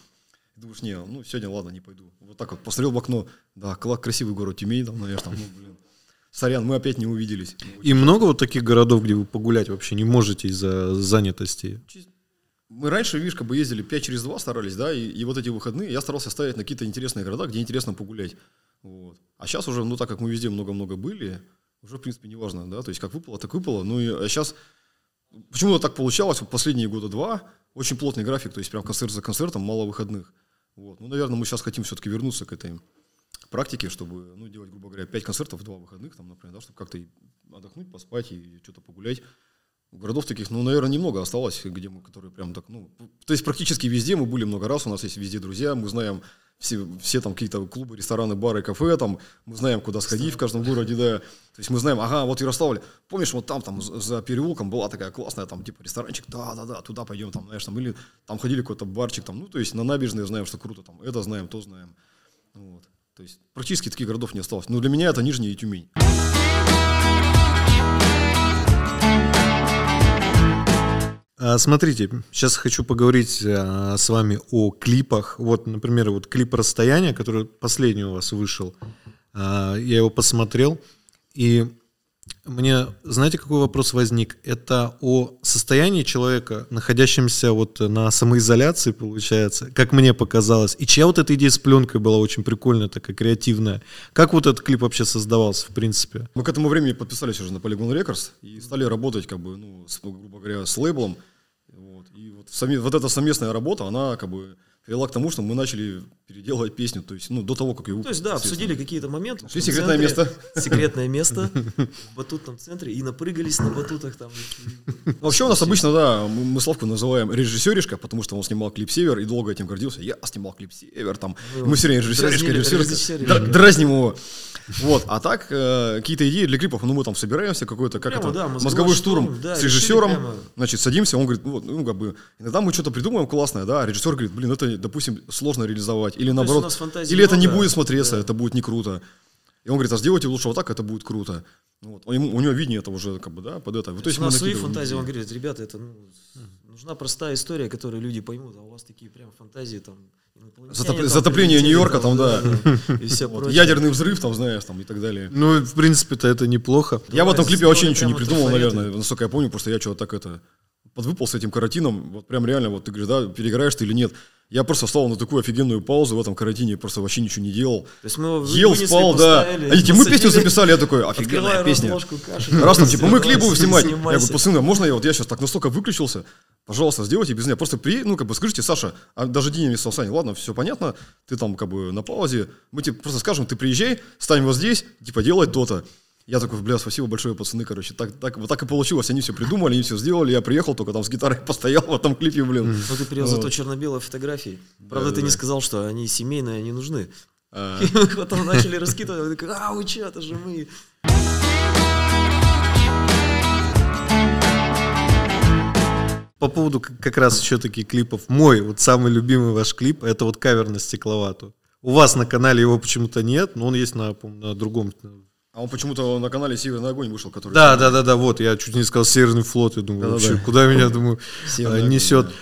И думаешь, не, ну, сегодня ладно, не пойду. Вот так вот посмотрел в окно, да, красивый город Тюмень, там, наверное, там, ну, блин. Сорян, мы опять не увиделись. И много вот таких городов, где вы погулять вообще не можете из-за занятости. Мы раньше, видишь, как бы ездили 5 через 2 старались, да, и, и вот эти выходные я старался ставить на какие-то интересные города, где интересно погулять. Вот. А сейчас уже, ну, так как мы везде много-много были, уже, в принципе, не важно, да, то есть как выпало, так выпало. Ну, и а сейчас почему-то так получалось, вот последние года два, очень плотный график, то есть прям концерт за концертом, мало выходных. Вот. Ну, наверное, мы сейчас хотим все-таки вернуться к этой практике, чтобы, ну, делать, грубо говоря, пять концертов два выходных, там, например, да, чтобы как-то отдохнуть, поспать и что-то погулять. Городов таких, ну, наверное, немного осталось, где мы, которые прям так, ну, то есть практически везде мы были много раз, у нас есть везде друзья, мы знаем все, все там какие-то клубы, рестораны, бары, кафе, там, мы знаем, куда сходить в каждом городе, да. То есть мы знаем, ага, вот Ярославль, помнишь, вот там, там, за переулком была такая классная, там, типа, ресторанчик, да-да-да, туда пойдем, там, знаешь, там, или там ходили какой-то барчик, там, ну, то есть на набережной знаем, что круто, там, это знаем, то знаем, вот. То есть практически таких городов не осталось. Но для меня это Нижний и Тюмень. Смотрите, сейчас хочу поговорить а, с вами о клипах. Вот, например, вот клип «Расстояние», который последний у вас вышел. А, я его посмотрел, и мне, знаете, какой вопрос возник? Это о состоянии человека, находящемся вот на самоизоляции, получается, как мне показалось. И чья вот эта идея с пленкой была очень прикольная, такая креативная. Как вот этот клип вообще создавался, в принципе? Мы к этому времени подписались уже на Polygon Records и стали работать, как бы, ну, с, грубо говоря, с лейблом. Вот. И вот, сами, вот эта совместная работа, она как бы привела к тому, что мы начали переделывать песню, то есть, ну, до того, как ее То есть, да, обсудили какие-то моменты. И секретное место. Секретное место в батутном центре, и напрыгались на батутах там. Вообще у нас обычно, да, мы, Славку называем режиссеришка, потому что он снимал клип «Север» и долго этим гордился. Я снимал клип «Север», там, мы все время режиссеришка, режиссеришка, дразним его. Вот, а так, э, какие-то идеи для клипов, ну, мы там собираемся, какой-то, как это, мозговой штурм, с режиссером, значит, садимся, он говорит, ну, вот, ну, как бы, иногда мы что-то придумаем классное, да, режиссер говорит, блин, это, допустим, сложно реализовать, или у наоборот, или это не много, будет смотреться, да. это будет не круто. И он говорит, а сделайте лучше вот так, это будет круто. Ну Вот. Ему- у него видение это уже, как бы, да, под это. Вот, То есть у нас свои фантазии, он говорит, ребята, это ну, нужна простая история, которую люди поймут, а у вас такие прям фантазии там. Затоп- там затопление Нью-Йорка там, да. И все Вот, прочее. Ядерный взрыв, там, знаешь, там, и так далее. Ну, в принципе-то это неплохо. Я в этом клипе вообще ничего не придумал, наверное, насколько я помню, просто я что-то так это подвыпал с этим каротином, вот прям реально, вот ты говоришь, да, переиграешь ты или нет. Я просто встал на такую офигенную паузу в этом каротине, просто вообще ничего не делал. То есть мы его Ел, спал, да. Они типа, мы песню записали, я такой, офигенная песня. каши. Раз там, типа, мы клип будем снимать. Я говорю, пацаны, а можно я вот я сейчас так настолько выключился? Пожалуйста, сделайте без меня. Просто при, ну, как бы скажите, Саша, а даже Диня мне сказал, Саня, ладно, все понятно, ты там как бы на паузе, мы тебе просто скажем, ты приезжай, стань вот здесь, типа, делай то-то. Я такой, бля, спасибо большое, пацаны, короче, так, так, вот так и получилось, они все придумали, они все сделали, я приехал, только там с гитарой постоял в этом клипе, блин. Ну, ты привез зато черно-белые фотографии. Правда, ты не сказал, что они семейные, они нужны. А, И мы потом начали раскидывать, а, вы что, это же мы. По поводу как раз еще таких клипов. Мой вот самый любимый ваш клип, это вот кавер на стекловату. У вас на канале его почему-то нет, но он есть на, на другом. А он почему-то на канале Северный огонь вышел, который... Да, да, да, да, вот, я чуть не сказал Северный флот, я думаю, вообще, куда меня, думаю, Северный огонь, несет. да.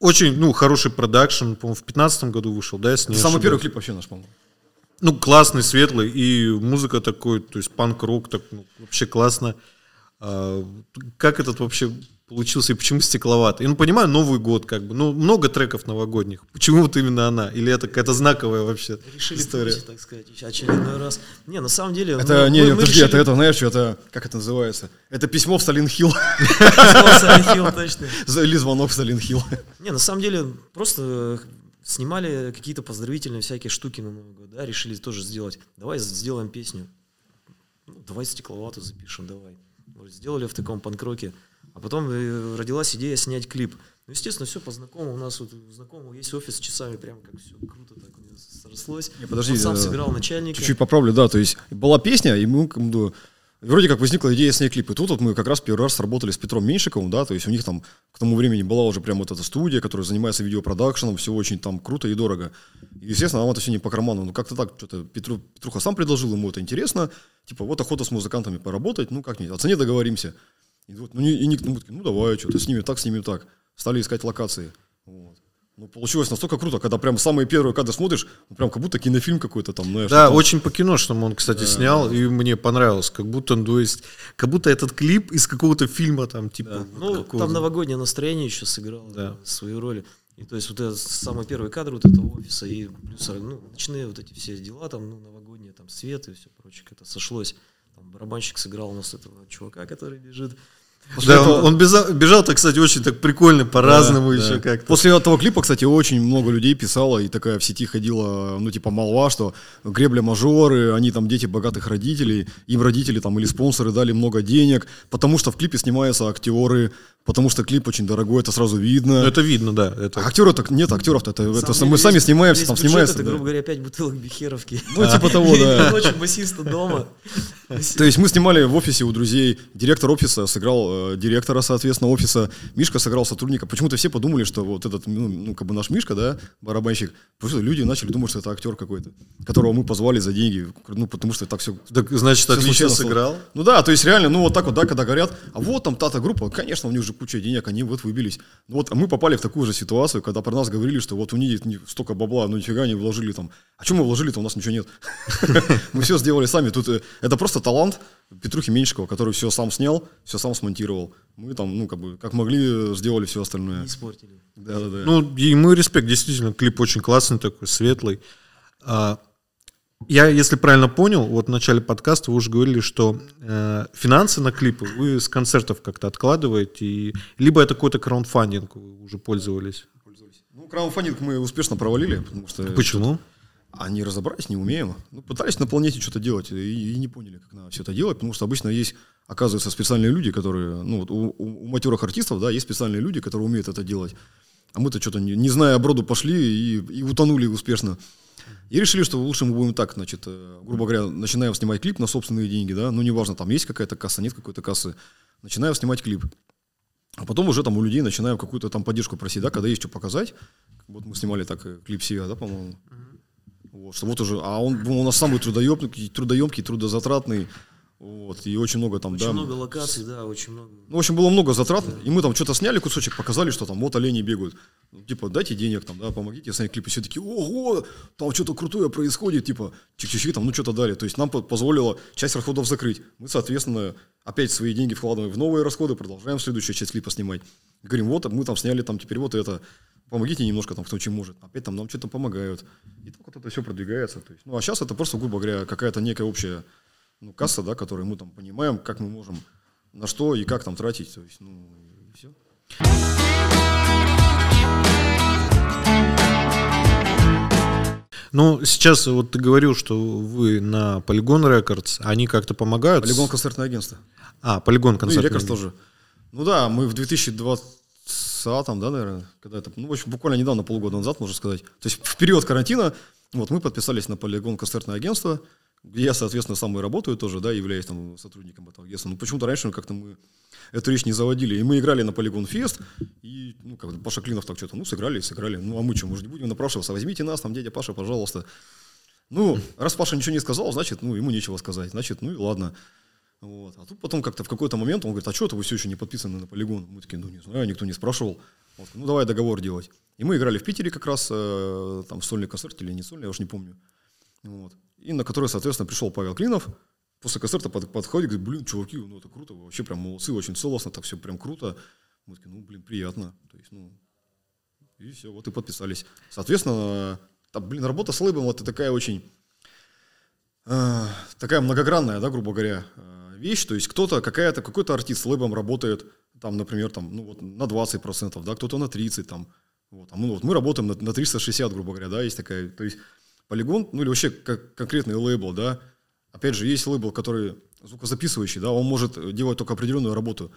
Очень, ну, хороший продакшн, по-моему, в 15 году вышел, да, если Это самый первый клип вообще наш, по-моему. Ну, классный, светлый, и музыка такой, то есть панк-рок, так, ну, вообще классно. А, как этот вообще получился и почему стекловатый? Я, ну, понимаю, Новый год, как бы, ну, много треков новогодних. Почему вот именно она? Или это какая-то знаковая вообще Решили история? повысить, так сказать, очередной раз. Не, на самом деле... Это, мы- не, мы- не, мы подожди, решили- это, это, знаешь, что это, как это называется? Это письмо в Сталин Хилл. Silent Hill, точно. Или звонок в Сталин Хилл. Не, на самом деле, просто снимали какие-то поздравительные всякие штуки на Новый год, да, решили тоже сделать. Давай сделаем песню. Ну, давай стекловату запишем, давай. Сделали в таком панкроке. А потом э, родилась идея снять клип. Ну, естественно, все по знакомому. У нас вот знакомого есть офис с часами, прям как все круто так срослось. Не, подожди, Он сам э, сыграл начальника. Чуть-чуть поправлю, да, то есть была песня, и мы бы, вроде как возникла идея снять клип. И тут вот мы как раз первый раз работали с Петром Меньшиковым, да, то есть у них там к тому времени была уже прям вот эта студия, которая занимается видеопродакшеном, все очень там круто и дорого. И, естественно, нам это все не по карману. Ну, как-то так, что-то Петру, Петруха сам предложил, ему это интересно. Типа, вот охота с музыкантами поработать, ну, как-нибудь, о цене договоримся. И, вот, ну, и, и ник- такие, ну, давай, что-то снимем так, снимем так. Стали искать локации. Вот. Ну, получилось настолько круто, когда прям самые первые кадры смотришь, ну, прям как будто кинофильм какой-то там, знаешь. Да, ну, там- очень по киношному он, кстати, снял, и мне понравилось. Как будто, ну, то есть, как будто этот клип из какого-то фильма там, типа, вот Ну, какого-то. там новогоднее настроение еще сыграло Да. да, свою роль. И то есть вот этот самый первый кадр вот этого офиса и плюс ну, ночные вот эти все дела там, ну, новогодние, там свет и все прочее, как-то сошлось. Там барабанщик сыграл у нас этого чувака, который бежит. После да, этого... он, бежал, бежал-то, кстати, очень так прикольно, по-разному да, еще да. как-то. После этого клипа, кстати, очень много людей писало, и такая в сети ходила, ну, типа, молва, что гребля мажоры, они там дети богатых родителей, им родители там или спонсоры дали много денег, потому что в клипе снимаются актеры, потому что клип очень дорогой, это сразу видно. Ну, это видно, да. Это... А актеры так нет, актеров-то это, это, мы сами снимаемся, там снимается. Это, грубо говоря, 5 бутылок бихеровки. Ну, типа того, да. Ночью басиста дома. То есть мы снимали в офисе у друзей, директор офиса сыграл э, директора, соответственно, офиса, Мишка сыграл сотрудника. Почему-то все подумали, что вот этот, ну, ну как бы наш Мишка, да, барабанщик, просто люди начали думать, что это актер какой-то, которого мы позвали за деньги, ну, потому что так все... Так, значит, все отлично сыграл? Ну да, то есть реально, ну вот так вот, да, когда говорят, а вот там та-то группа, конечно, у них же куча денег, они вот выбились. Ну вот мы попали в такую же ситуацию, когда про нас говорили, что вот у них столько бабла, ну нифига не вложили там. А что мы вложили-то, у нас ничего нет. Мы все сделали сами. Тут э, это просто талант Петрухи Меньшикова, который все сам снял, все сам смонтировал. Мы там, ну, как бы, как могли, сделали все остальное. Не испортили. Да, да, да. Ну, и мой респект, действительно, клип очень классный такой, светлый. А, я, если правильно понял, вот в начале подкаста вы уже говорили, что э, финансы на клипы вы с концертов как-то откладываете, и, либо это какой-то краундфандинг вы уже пользовались? Пользовались. Ну, краундфандинг мы успешно провалили, потому что... Почему? А не разобрались, не умеем. Ну, пытались на планете что-то делать и, и не поняли, как надо все это делать, потому что обычно есть, оказывается, специальные люди, которые, ну, вот у, у, матерых артистов, да, есть специальные люди, которые умеют это делать. А мы-то что-то, не, не зная оброду, пошли и, и утонули успешно. И решили, что лучше мы будем так, значит, э, грубо говоря, начинаем снимать клип на собственные деньги, да, ну, неважно, там есть какая-то касса, нет какой-то кассы, начинаем снимать клип. А потом уже там у людей начинаем какую-то там поддержку просить, да, когда есть что показать. Вот мы снимали так э, клип себя, да, по-моему. Вот, что вот уже, а он, он у нас самый трудоемкий, трудоемкий, трудозатратный, вот, и очень много там, очень да. много локаций, да, очень много. Ну, в общем, было много затрат, да. и мы там что-то сняли кусочек, показали, что там вот олени бегают. Ну, типа, дайте денег там, да, помогите снять клип. И все такие, ого, там что-то крутое происходит, типа, чик-чик, там, ну, что-то дали. То есть нам позволило часть расходов закрыть. Мы, соответственно, опять свои деньги вкладываем в новые расходы, продолжаем следующую часть клипа снимать. Говорим, вот, мы там сняли там теперь вот это, помогите немножко там, кто чем может. Опять там нам что-то помогают. И так вот это все продвигается. То есть, ну, а сейчас это просто, грубо говоря, какая-то некая общая ну, касса, да, которую мы там понимаем, как мы можем, на что и как там тратить, то есть, ну, и все. Ну, сейчас вот ты говорил, что вы на Polygon Records, они как-то помогают? Полигон концертное агентство. А, Полигон концертное ну, и Records тоже. Ну да, мы в 2020 да, наверное, когда это, ну, в общем, буквально недавно, полгода назад, можно сказать. То есть в период карантина вот мы подписались на Полигон концертное агентство, где я, соответственно, сам и работаю тоже, да, являюсь там сотрудником этого агентства. Но почему-то раньше как-то мы эту речь не заводили. И мы играли на Полигон Фест, и, ну, как Паша Клинов так что-то, ну, сыграли сыграли. Ну, а мы что, мы же не будем напрашиваться, возьмите нас, там, дядя Паша, пожалуйста. Ну, раз Паша ничего не сказал, значит, ну, ему нечего сказать. Значит, ну и ладно. Вот. А тут потом как-то в какой-то момент он говорит, а что это вы все еще не подписаны на полигон? Мы такие, ну не знаю, никто не спрашивал. Вот, ну давай договор делать. И мы играли в Питере как раз, э, там сольный концерт или не сольный, я уж не помню. Вот и на который, соответственно, пришел Павел Клинов. После концерта под, подходит, говорит, блин, чуваки, ну это круто, вообще прям молодцы, очень целостно, так все прям круто. Мы такие, ну, блин, приятно. То есть, ну, и все, вот и подписались. Соответственно, там, блин, работа с лейбом это такая очень, э, такая многогранная, да, грубо говоря, э, вещь. То есть кто-то, какая-то, какой-то артист с лейбом работает, там, например, там, ну, вот на 20%, да, кто-то на 30%, там, вот, а мы, вот, мы работаем на, на 360, грубо говоря, да, есть такая, то есть полигон, ну или вообще как конкретный лейбл, да, опять же, есть лейбл, который звукозаписывающий, да, он может делать только определенную работу,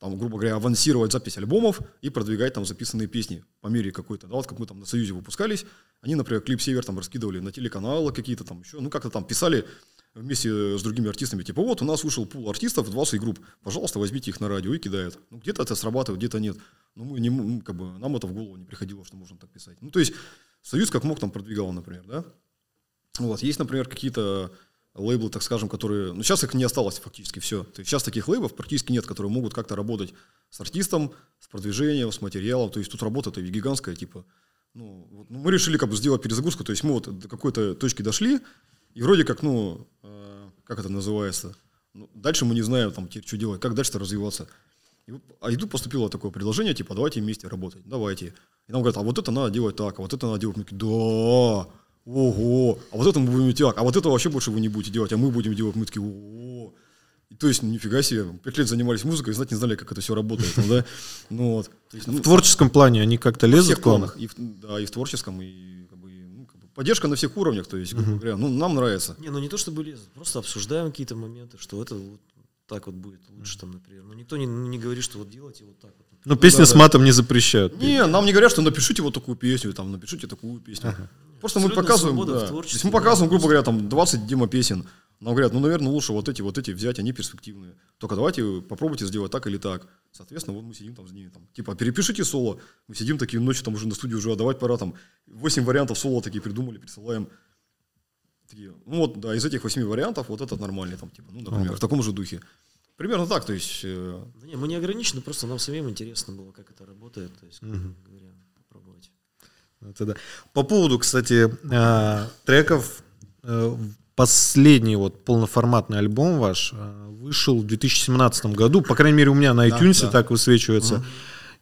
там, грубо говоря, авансировать запись альбомов и продвигать там записанные песни по мере какой-то, да, вот как мы там на Союзе выпускались, они, например, клип «Север» там раскидывали на телеканалы какие-то там еще, ну как-то там писали вместе с другими артистами, типа вот у нас вышел пул артистов, 20 групп, пожалуйста, возьмите их на радио и кидают. Ну где-то это срабатывает, где-то нет. Ну мы не, как бы, нам это в голову не приходило, что можно так писать. Ну то есть Союз как мог там продвигал, например, да. Вот, есть, например, какие-то лейблы, так скажем, которые... Ну, сейчас их не осталось фактически все. То есть сейчас таких лейблов практически нет, которые могут как-то работать с артистом, с продвижением, с материалом. То есть тут работа-то гигантская, типа... Ну, вот, ну, мы решили как бы сделать перезагрузку. То есть мы вот до какой-то точки дошли, и вроде как, ну, э, как это называется? Ну, дальше мы не знаем, там, что делать, как дальше-то развиваться. И, а и тут поступило такое предложение, типа, давайте вместе работать, давайте. И нам говорят, а вот это надо делать так, а вот это надо делать. Мы такие, да, ого, а вот это мы будем делать, а вот это вообще больше вы не будете делать, а мы будем делать. Мы такие, ого. И то есть, нифига себе, пять лет занимались музыкой, и знать не знали, как это все работает. ну, да? Ну, вот. То есть, ну, В творческом плане они как-то лезут всех к вам? планах, и в, да, и в творческом, и, поддержка на всех уровнях, то есть, грубо говоря, ну, нам нравится. Не, ну не то чтобы лезут, просто обсуждаем какие-то моменты, что это вот так вот будет лучше там, например. Но никто не, не говорит, что вот делайте вот так вот. Ну, песни да, с да. матом не запрещают. Не, нам не говорят, что напишите вот такую песню, там, напишите такую песню. Просто мы Абсолютно показываем, свобода в да. То творчестве, есть мы да, показываем, грубо просто. говоря, там 20 демо песен. Нам говорят, ну, наверное, лучше вот эти, вот эти взять, они перспективные. Только давайте попробуйте сделать так или так. Соответственно, вот мы сидим там с ними, там, типа, перепишите соло. Мы сидим такие ночью там уже на студии уже отдавать пора, там, 8 вариантов соло такие придумали, присылаем. Такие, ну вот, да, из этих 8 вариантов вот этот нормальный, там, типа, ну, например, Ага. в таком же духе. Примерно так, то есть, э, Да не, мы не ограничены, просто нам самим интересно было, как это работает. То есть, Мгм. говоря, попробовать. Это да. По поводу, кстати, э, треков, э, последний вот полноформатный альбом ваш э, вышел в 2017 году, по крайней мере у меня на Да, iTunes да. так высвечивается.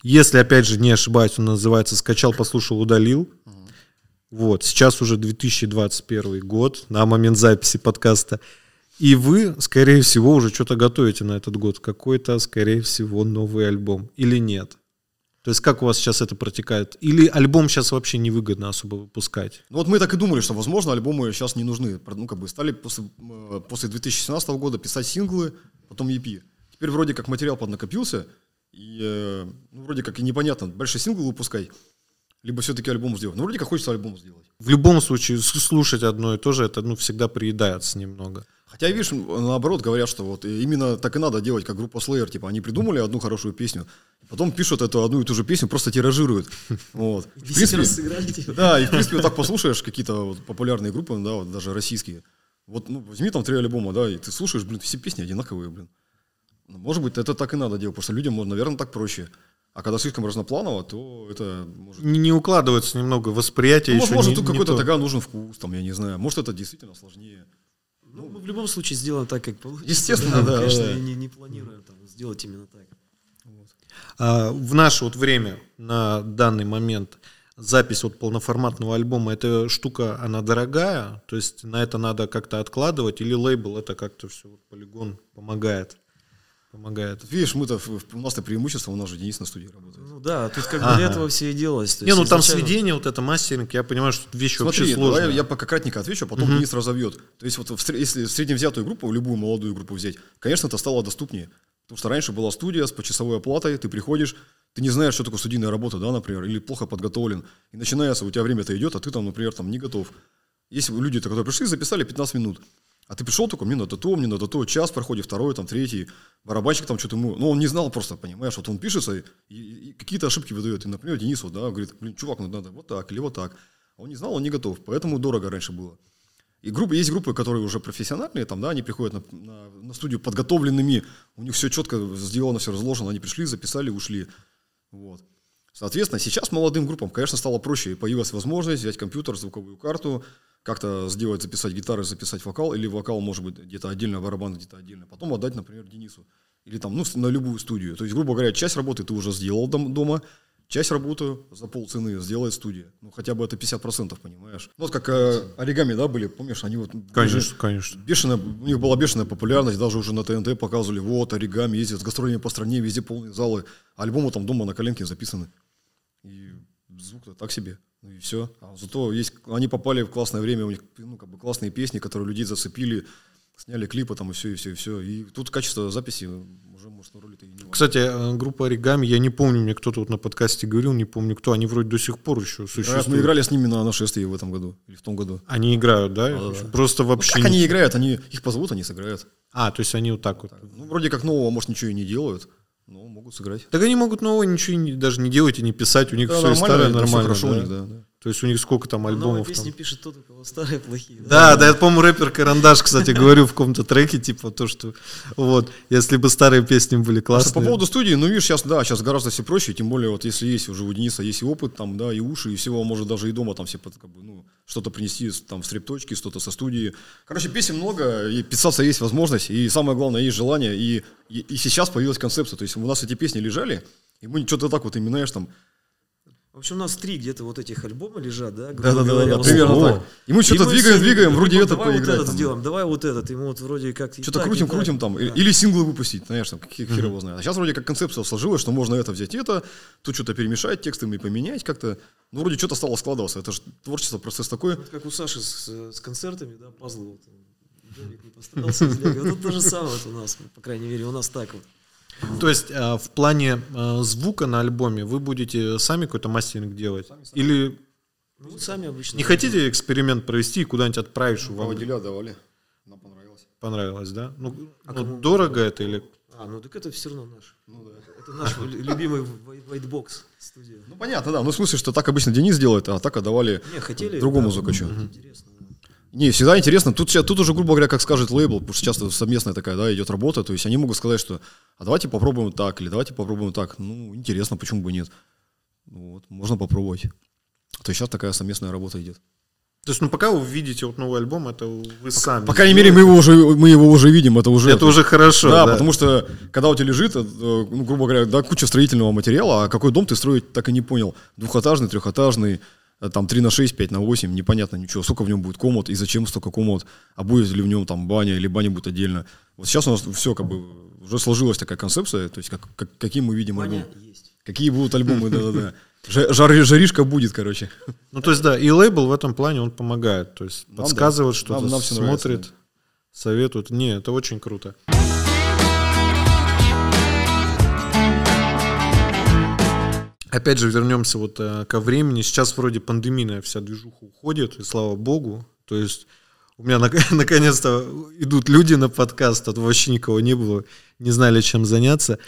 Если, опять же, не ошибаюсь, он называется «Скачал, послушал, удалил». Вот, сейчас уже 2021 год, на момент записи подкаста. И вы, скорее всего, уже что-то готовите на этот год. Какой-то, скорее всего, новый альбом. Или нет? То есть как у вас сейчас это протекает? Или альбом сейчас вообще невыгодно особо выпускать? Ну вот мы так и думали, что, возможно, альбомы сейчас не нужны. Ну, как бы стали после, э, после 2017 года писать синглы, потом EP. Теперь вроде как материал поднакопился, и э, ну, вроде как и непонятно, дальше синглы выпускать, либо все-таки альбом сделать. Ну, вроде как хочется альбом сделать. В любом случае, слушать одно и то же, это ну, всегда приедается немного. Хотя, видишь, наоборот, говорят, что вот именно так и надо делать, как группа Slayer. Типа, они придумали одну хорошую песню, потом пишут эту одну и ту же песню, просто тиражируют. Вот. В Десять принципе, раз сыграли, типа. Да, и в принципе вот так послушаешь какие-то вот популярные группы, да, вот даже российские. Вот ну, возьми там три альбома, да, и ты слушаешь, блин, все песни одинаковые, блин. Ну, Может быть, это так и надо делать, потому что людям, наверное, так проще. А когда слишком разнопланово, то это может... Не, не укладывается немного восприятие Ну, еще может, не- тут какой-то то. тогда нужен вкус, там, я не знаю. Может, это действительно сложнее. Ну, мы в любом случае сделаем так, как получится. Естественно, да, Мы, конечно, да. Не, не планируем там, сделать именно так. А, в наше вот время, на данный момент, запись вот полноформатного альбома, эта штука, она дорогая? То есть на это надо как-то откладывать? Или лейбл это как-то все, вот, полигон помогает? Помогает. Видишь, мы-то, у нас-то преимущество, у нас же Денис на студии работает. Ну да, тут как бы Ага. для этого все и делалось. то Не, ну есть там изначально- сведение, вот это мастеринг, я понимаю, что вещь Смотри, вообще сложная. давай я пока кратенько отвечу, а потом Денис разовьет. То есть вот в если средневзятую группу, любую молодую группу взять, конечно, это стало доступнее. Потому что раньше была студия с почасовой оплатой, ты приходишь, ты не знаешь, что такое студийная работа, да, например, или плохо подготовлен. И начинается, у тебя время-то идет, а ты там, например, там не готов. Есть люди, которые пришли, записали 15 минут. А ты пришел такой, мне надо то, мне надо то, час проходит, второй, там, третий, барабанщик там что-то ему, ну, он не знал просто, понимаешь, вот он пишется и, и- и какие-то ошибки выдает. И, например, Денис вот, да, говорит, блин, чувак, ну, надо вот так или вот так. А он не знал, он не готов, поэтому дорого раньше было. И группы, есть группы, которые уже профессиональные, там, да, они приходят на, на- на студию подготовленными, у них все четко сделано, все разложено, они пришли, записали, ушли. Вот. Соответственно, сейчас молодым группам, конечно, стало проще. Появилась возможность взять компьютер, звуковую карту, как-то сделать, записать гитары, записать вокал, или вокал, может быть, где-то отдельно, барабан где-то отдельно. Потом отдать, например, Денису. Или там, ну, на любую студию. То есть, грубо говоря, часть работы ты уже сделал дом- дома, часть работы за полцены сделает студия. Ну, хотя бы это 50%, понимаешь? Ну, вот как э, оригами, да, были, помнишь, они вот... Конечно, конечно. Бешеная, у них была бешеная популярность, даже уже на ТНТ показывали, вот, оригами ездят с гастролями по стране, везде полные залы, альбомы там дома на коленке записаны. И звук-то так себе. Ну и все. А зато есть, они попали в классное время, у них ну, как бы классные песни, которые людей зацепили, сняли клипы там и все, и все, и все. И тут качество записи уже, может, на роли-то и не важно. Кстати, э, группа Оригами, я не помню, мне кто-то вот на подкасте говорил, не помню кто, они вроде до сих пор еще Раз существуют. мы играли с ними на нашествии в этом году, или в том году. Они играют, да? Да-да-да. Просто Ну, вообще... как не- они играют? Они, их позовут, они сыграют. А, то есть они вот так вот. Ну, вроде как нового, может, ничего и не делают, но могут сыграть. Так они могут нового ничего не- даже не делать и не писать, у них Да, все старое нормально. хорошо у да. них, да, да. То есть у них сколько там Новые альбомов песни там. пишет тот, у кого старые плохие. Да, да, я, по-моему, рэпер Карандаш, кстати, говорил в каком-то треке, типа, то, что вот, если бы старые песни были классные. по поводу студии, ну видишь, сейчас, да, сейчас гораздо все проще, тем более, вот если есть уже у Дениса есть и опыт, там, да, и уши, и всего, может даже и дома там все, под- как бы, ну, что-то принести там в стрип-точке, что-то со студии. Короче, песен много, и писаться есть возможность, и самое главное, есть желание, и, и, и сейчас появилась концепция, то есть у нас эти песни лежали, и мы что-то так вот именно, знаешь, там, В общем, у нас три где-то вот этих альбома лежат, да? Да-да-да, говоря, да, вот примерно так. И мы что-то двигаем, двигаем, вроде «Ну, это давай вот этот сделаем, давай вот этот. Мы вот вроде как Что-то крутим, крутим там. Или, Да. синглы выпустить, знаешь, там, какие хер его знает. А сейчас вроде как концепция сложилась, что можно это взять, это, тут что-то перемешать, текстами поменять как-то. Ну, вроде что-то стало складываться. Это же творчество, процесс такой. Вот как у Саши с, концертами, да, пазлы вот. Джерик не постарался. Вот то же самое у нас, по крайней мере, у нас так вот. То есть а, в плане а, звука на альбоме вы будете сами какой-то мастеринг делать? Или Ну, сами обычно. не хотите эксперимент провести и куда-нибудь отправить, чтобы вам Водиля давали. Нам понравилось. понравилось, да? Ну, А ну, дорого это или... А, ну так это все равно наш. Ну, да. Это наш лю- любимый Whitebox студия. Ну, понятно, да. Ну, в смысле, что так обычно Денис делает, а так отдавали Не, хотели... другому да, звукачу. Интересно. Не, всегда интересно. Тут, тут уже, грубо говоря, как скажет лейбл, потому что часто совместная такая, да, идет работа. То есть они могут сказать, что а давайте попробуем так, или давайте попробуем так. Ну, интересно, почему бы нет. Ну, вот, можно попробовать. То есть сейчас такая совместная работа идет. То есть, ну, пока вы видите вот новый альбом, это вы сами. По крайней мере, мы его уже, мы его уже видим, это уже... Это уже хорошо, да, да. потому что когда у тебя лежит, э, ну, грубо говоря, да, куча строительного материала, а какой дом ты строить так и не понял. Двухэтажный, трехэтажный, там 3 на 6, 5 на 8, непонятно ничего. Сколько в нем будет комнат и зачем столько комнат, а будет ли в нем там баня или баня будет отдельно. Вот сейчас у нас все как бы уже сложилась такая концепция, то есть как, как- каким мы видим Ваня альбом. есть. Какие будут альбомы, да-да-да. Жа- жар- Жаришка будет, короче. Ну, то есть, да, и лейбл в этом плане, он помогает. То есть, Нам подсказывает да. что-то, нравится, смотрит, советует. Не, это очень круто. Опять же, вернемся вот э, ко времени. Сейчас вроде пандемийная вся движуха уходит, и слава богу. То есть у меня нак- наконец-то идут люди на подкаст, а то вообще никого не было, не знали, чем заняться.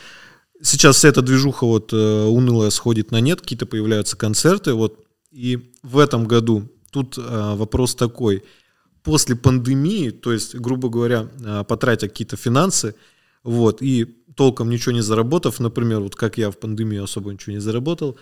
Сейчас вся эта движуха вот э, унылая сходит на нет, какие-то появляются концерты, вот. И в этом году тут э, вопрос такой: после пандемии, то есть, грубо говоря, э, потратя какие-то финансы, вот, и толком ничего не заработав, например, вот как я в пандемию особо ничего не заработал,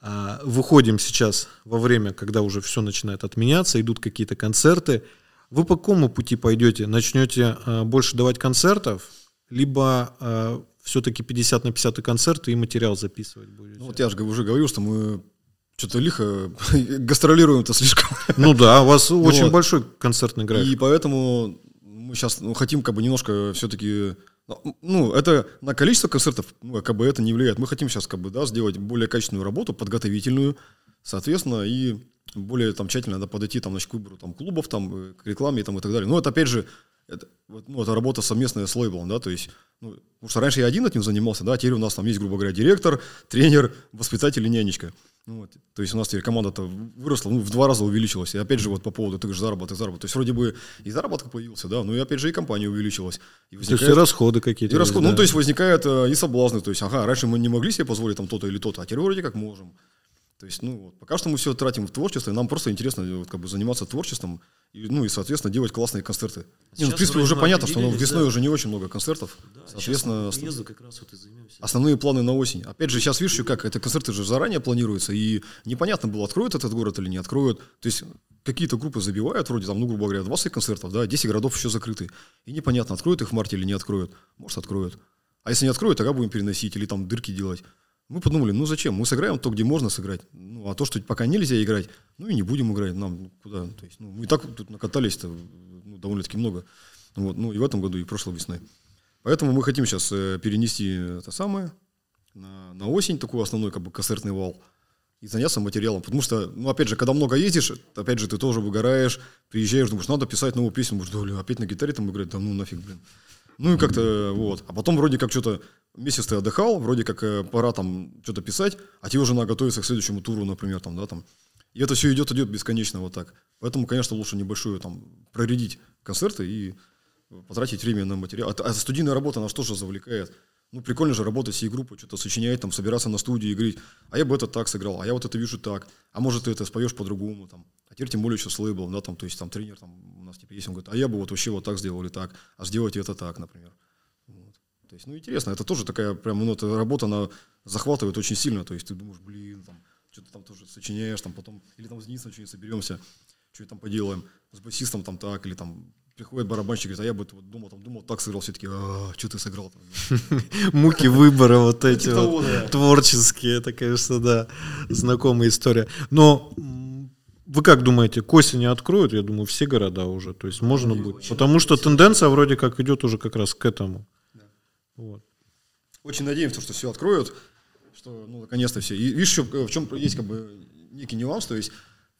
а, выходим сейчас во время, когда уже все начинает отменяться, идут какие-то концерты. Вы по какому пути пойдете? Начнете а, больше давать концертов, либо все-таки 50 на 50 концерты и материал записывать будете? Ну, вот я же уже говорил, что мы что-то лихо гастролируем-то слишком. Ну да, у вас очень вот. большой концертный график. И поэтому мы сейчас ну, хотим как бы немножко все-таки... Ну, это на количество концертов, ну, как бы это не влияет. Мы хотим сейчас как бы, да, сделать более качественную работу, подготовительную, соответственно, и более там тщательно да, подойти там, значит, к выбору там, клубов, там, э, к рекламе там, и так далее. Но это, опять же, это, ну, это работа совместная с лейблом, да, то есть, ну, потому что раньше я один этим занимался, да, а теперь у нас там есть, грубо говоря, директор, тренер, воспитатель и нянечка. Ну, вот. То есть у нас теперь команда-то выросла, ну, в два раза увеличилась. И опять же, вот по поводу ты же заработок, заработок. То есть вроде бы и заработок появился, да, но и опять же и компания увеличилась. И То есть и расходы какие-то. и есть, расход- да. Ну, то есть возникают э, и соблазны. То есть, ага, раньше мы не могли себе позволить там то-то или то-то, а теперь вроде как можем. То есть, ну, вот, пока что мы все тратим в творчество, и нам просто интересно вот, как бы заниматься творчеством, и, ну, и, соответственно, делать классные концерты. Не, ну, в принципе, уже понятно, что ну, весной да. уже не очень много концертов. Да, Соответственно, мы по ос- приезду как раз вот и займемся. основные планы на осень. Опять же, сейчас видишь, как это концерты же заранее планируются, и непонятно было, откроют этот город или не откроют. То есть какие-то группы забивают, вроде там, ну, грубо говоря, 20 концертов, да, 10 городов еще закрыты. И непонятно, откроют их в марте или не откроют. Может, откроют. А если не откроют, тогда будем переносить или там дырки делать. Мы подумали, ну зачем? Мы сыграем то, где можно сыграть. Ну, а то, что пока нельзя играть, ну и не будем играть. Нам куда? То есть, ну, мы и так тут накатались-то ну, довольно-таки много. Вот, ну и в этом году, и прошлой весной. Поэтому мы хотим сейчас э, перенести это самое на, на осень, такой основной как бы концертный вал, и заняться материалом. Потому что, ну, опять же, когда много ездишь, опять же, ты тоже выгораешь, приезжаешь, думаешь, надо писать новую песню, думаешь, да, опять на гитаре там играть, да ну нафиг, блин. Ну и как-то вот. А потом вроде как что-то месяц ты отдыхал, вроде как э, пора там что-то писать, а тебе уже надо готовиться к следующему туру, например, там, да, там. И это все идет, идет бесконечно вот так. Поэтому, конечно, лучше небольшую там проредить концерты и потратить время на материал. А, а студийная работа нас тоже завлекает. Ну, прикольно же работать всей группой, что-то сочинять, там, собираться на студии и говорить, а я бы это так сыграл, а я вот это вижу так, а может, ты это споешь по-другому, там. А теперь тем более еще с лейблом, да, там, то есть там тренер там нас типа есть, он говорит, а я бы вот вообще вот так сделал или так, а сделайте это так, например. Вот. То есть, ну, интересно, это тоже такая прям, ну, эта работа, она захватывает очень сильно, то есть ты думаешь, блин, там, что-то там тоже сочиняешь, там потом, или там с Денисом что-нибудь соберемся, что там поделаем, с басистом там так, или там приходит барабанщик, говорит, а я бы вот думал, там, думал, так сыграл, все таки а, что ты сыграл? там?» Муки выбора вот эти вот творческие, это, конечно, да, знакомая история. Но вы как думаете, к осени откроют? Я думаю, все города уже, то есть можно будет. Потому что тенденция вроде как идет уже как раз к этому. Вот. Очень надеемся, что все откроют, что, ну, наконец-то все. И видишь, еще в чем есть как бы некий нюанс, то есть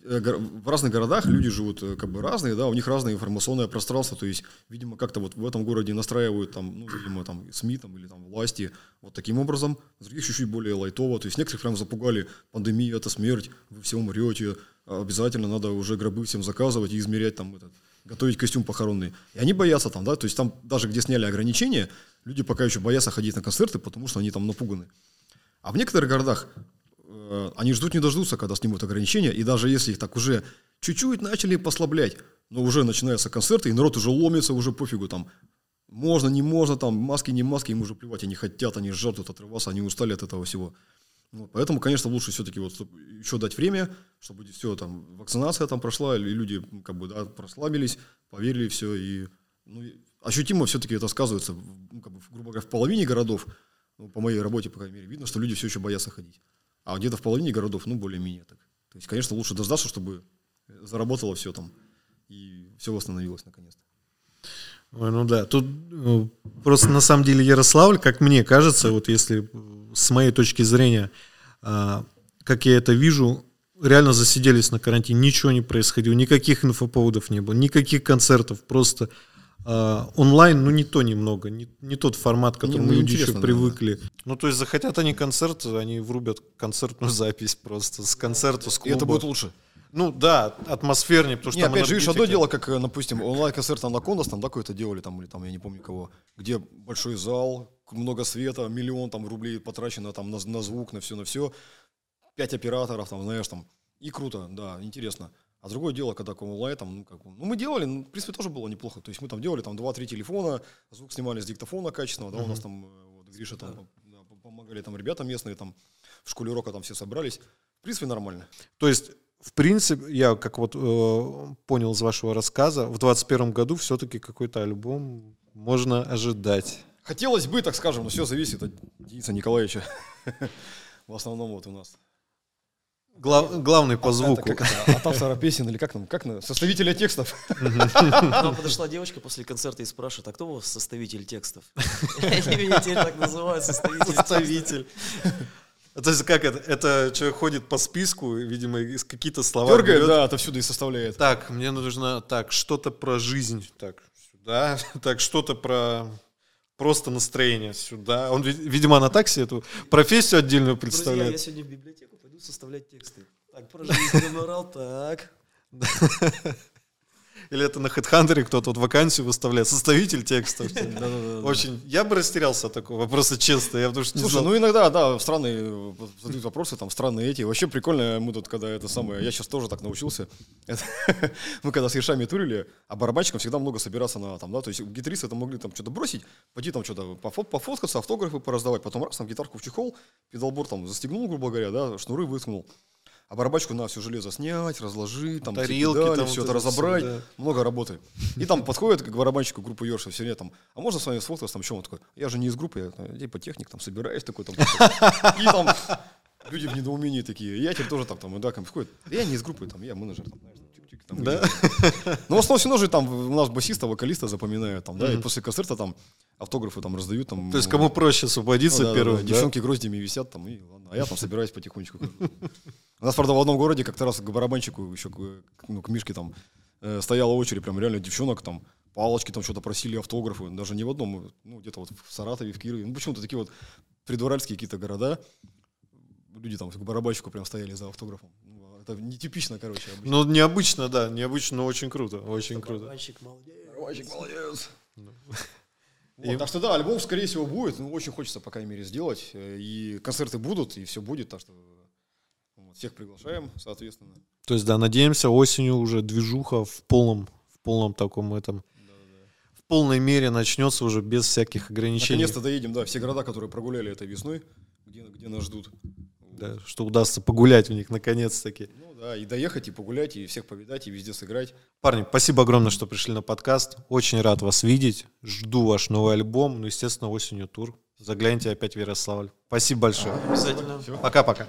э, в разных городах люди живут э, как бы разные, да, у них разное информационное пространство, то есть, видимо, как-то вот в этом городе настраивают там, ну, видимо, там СМИ там или там власти вот таким образом, других чуть-чуть более лайтово, то есть некоторых прям запугали, пандемия, это смерть, вы все умрете, обязательно надо уже гробы всем заказывать и измерять там этот, готовить костюм похоронный. И они боятся там, да, то есть там даже где сняли ограничения, люди пока еще боятся ходить на концерты, потому что они там напуганы. А в некоторых городах э, они ждут не дождутся, когда снимут ограничения, и даже если их так уже чуть-чуть начали послаблять, но уже начинаются концерты, и народ уже ломится, уже пофигу там, можно, не можно, там, маски, не маски, им уже плевать, они хотят, они жаждут отрываться, они устали от этого всего. Вот, поэтому, конечно, лучше все-таки вот еще дать время, чтобы все там, вакцинация там прошла, и люди как бы, да, прослабились, поверили все, и ну, ощутимо все-таки это сказывается, ну, как бы, грубо говоря, в половине городов, ну, по моей работе, по крайней мере, видно, что люди все еще боятся ходить. А где-то в половине городов, ну, более-менее так. То есть, конечно, лучше дождаться, чтобы заработало все там, и все восстановилось наконец-то. Ой, ну да, тут э, просто на самом деле Ярославль, как мне кажется, вот если э, с моей точки зрения, а, как я это вижу, реально засиделись на карантине, ничего не происходило, никаких инфоповодов не было, никаких концертов, просто а, онлайн, ну не то немного, не, не тот формат, к которому ну, люди еще интересно, да, привыкли. Ну то есть захотят они концерт, они врубят концертную запись просто с концерта, с И клуба. это будет лучше. Ну да, атмосфернее, потому что Не, там опять же, видишь, одно дело, как, э, допустим, онлайн-концерт Анакондас, там, да, какой-то делали, там, или там, я не помню кого, где большой зал, много света, миллион там рублей потрачено там на, на звук, на все, на все, пять операторов, там, знаешь, там, и круто, да, интересно. А другое дело, когда онлайн, там, ну, как, ну, мы делали, ну, в принципе, тоже было неплохо. То есть мы там делали там 2-3 телефона, звук снимали с диктофона качественного, да, у нас там, э, вот, Гриша там, да, помогали там ребята местные, там, в школе рока там все собрались. В принципе, нормально. То есть, в принципе, я как вот э, понял из вашего рассказа, в 2021 году все-таки какой-то альбом можно ожидать. Хотелось бы, так скажем, но все зависит от Дениса Николаевича. В основном вот у нас. Гла- главный по звуку. Это как это, от автора песен или как нам, как нам, составителя текстов. Нам подошла девочка после концерта и спрашивает, а кто у вас составитель текстов? Они меня теперь так называют, составитель. Составитель. То есть как это? Это человек ходит по списку, видимо, из какие-то слова Дергает, берет. да, отовсюду и составляет. Так, мне нужно так что-то про жизнь, так сюда, так что-то про просто настроение сюда. Он, ви- видимо, на такси эту профессию отдельную Друзья, я представляет. сегодня в библиотеку пойду составлять тексты. Так, про жизнь так. Или это на HeadHunter кто-то вот вакансию выставляет, составитель текстов. Очень. Я бы растерялся от такого вопроса, честно. Я потому что не Слушай, знал. ну иногда, да, странные задают вопросы, там странные эти. Вообще прикольно, мы тут, когда это самое, я сейчас тоже так научился. Это- Мы когда с Ешами турили, а барабанщикам всегда много собираться на там, да, то есть гитаристы там могли там что-то бросить, пойти там что-то пофот- пофоткаться, автографы пораздавать, потом раз, там гитарку в чехол, педалборд там застегнул, грубо говоря, да, шнуры выткнул. А барабанщику надо все железо снять, разложить, там, все Тарелки педали, там, все это разобрать, да. много работы. И там подходит к барабанщику группы Йорша, все время там, а можно с вами сфоткаться, там, что он такой, я же не из группы, я типа техник, там, собираюсь такой, там, и там люди в недоумении такие, я теперь тоже там, там, да, там, входит, «Да я не из группы, там, я менеджер, там, знаешь, тюк-тюк, там, Да? ну, в основном все же там у нас басиста, вокалиста запоминают, там, да, и после концерта там автографы там раздают, там. То есть кому проще освободиться ну, первым? Девчонки гроздями висят там, и ладно, а я там собираюсь потихонечку. У нас, правда, в одном городе как-то раз к барабанщику, еще к, ну, к Мишке там, э, стояла очередь, прям реально девчонок там, палочки там что-то просили, автографы, даже не в одном, ну, где-то вот в Саратове, в Кирове, ну, почему-то такие вот придуральские какие-то города, люди там к барабанщику прям стояли за автографом. Ну, это нетипично, короче, обычно. Ну, необычно, да, необычно, но очень круто, очень круто. Мальчик молодец. Барабанщик молодец. И- Вот, так что да, альбом, скорее всего, будет. Ну, очень хочется, по крайней мере, сделать. Э, И концерты будут, и все будет. Так что вот, всех приглашаем, соответственно. То есть, да, надеемся, осенью уже движуха в полном, в полном таком этом, в полной мере начнется уже без всяких ограничений. Наконец-то доедем, да, все города, которые прогуляли этой весной, где, где нас ждут. Да, что удастся погулять в них наконец-таки. Ну да, и доехать, и погулять, и всех повидать, и везде сыграть. Парни, спасибо огромное, что пришли на подкаст. Очень рад вас видеть. Жду ваш новый альбом. Ну, естественно, осенью тур. Загляните опять в Ярославль. Спасибо большое. Обязательно. Пока-пока.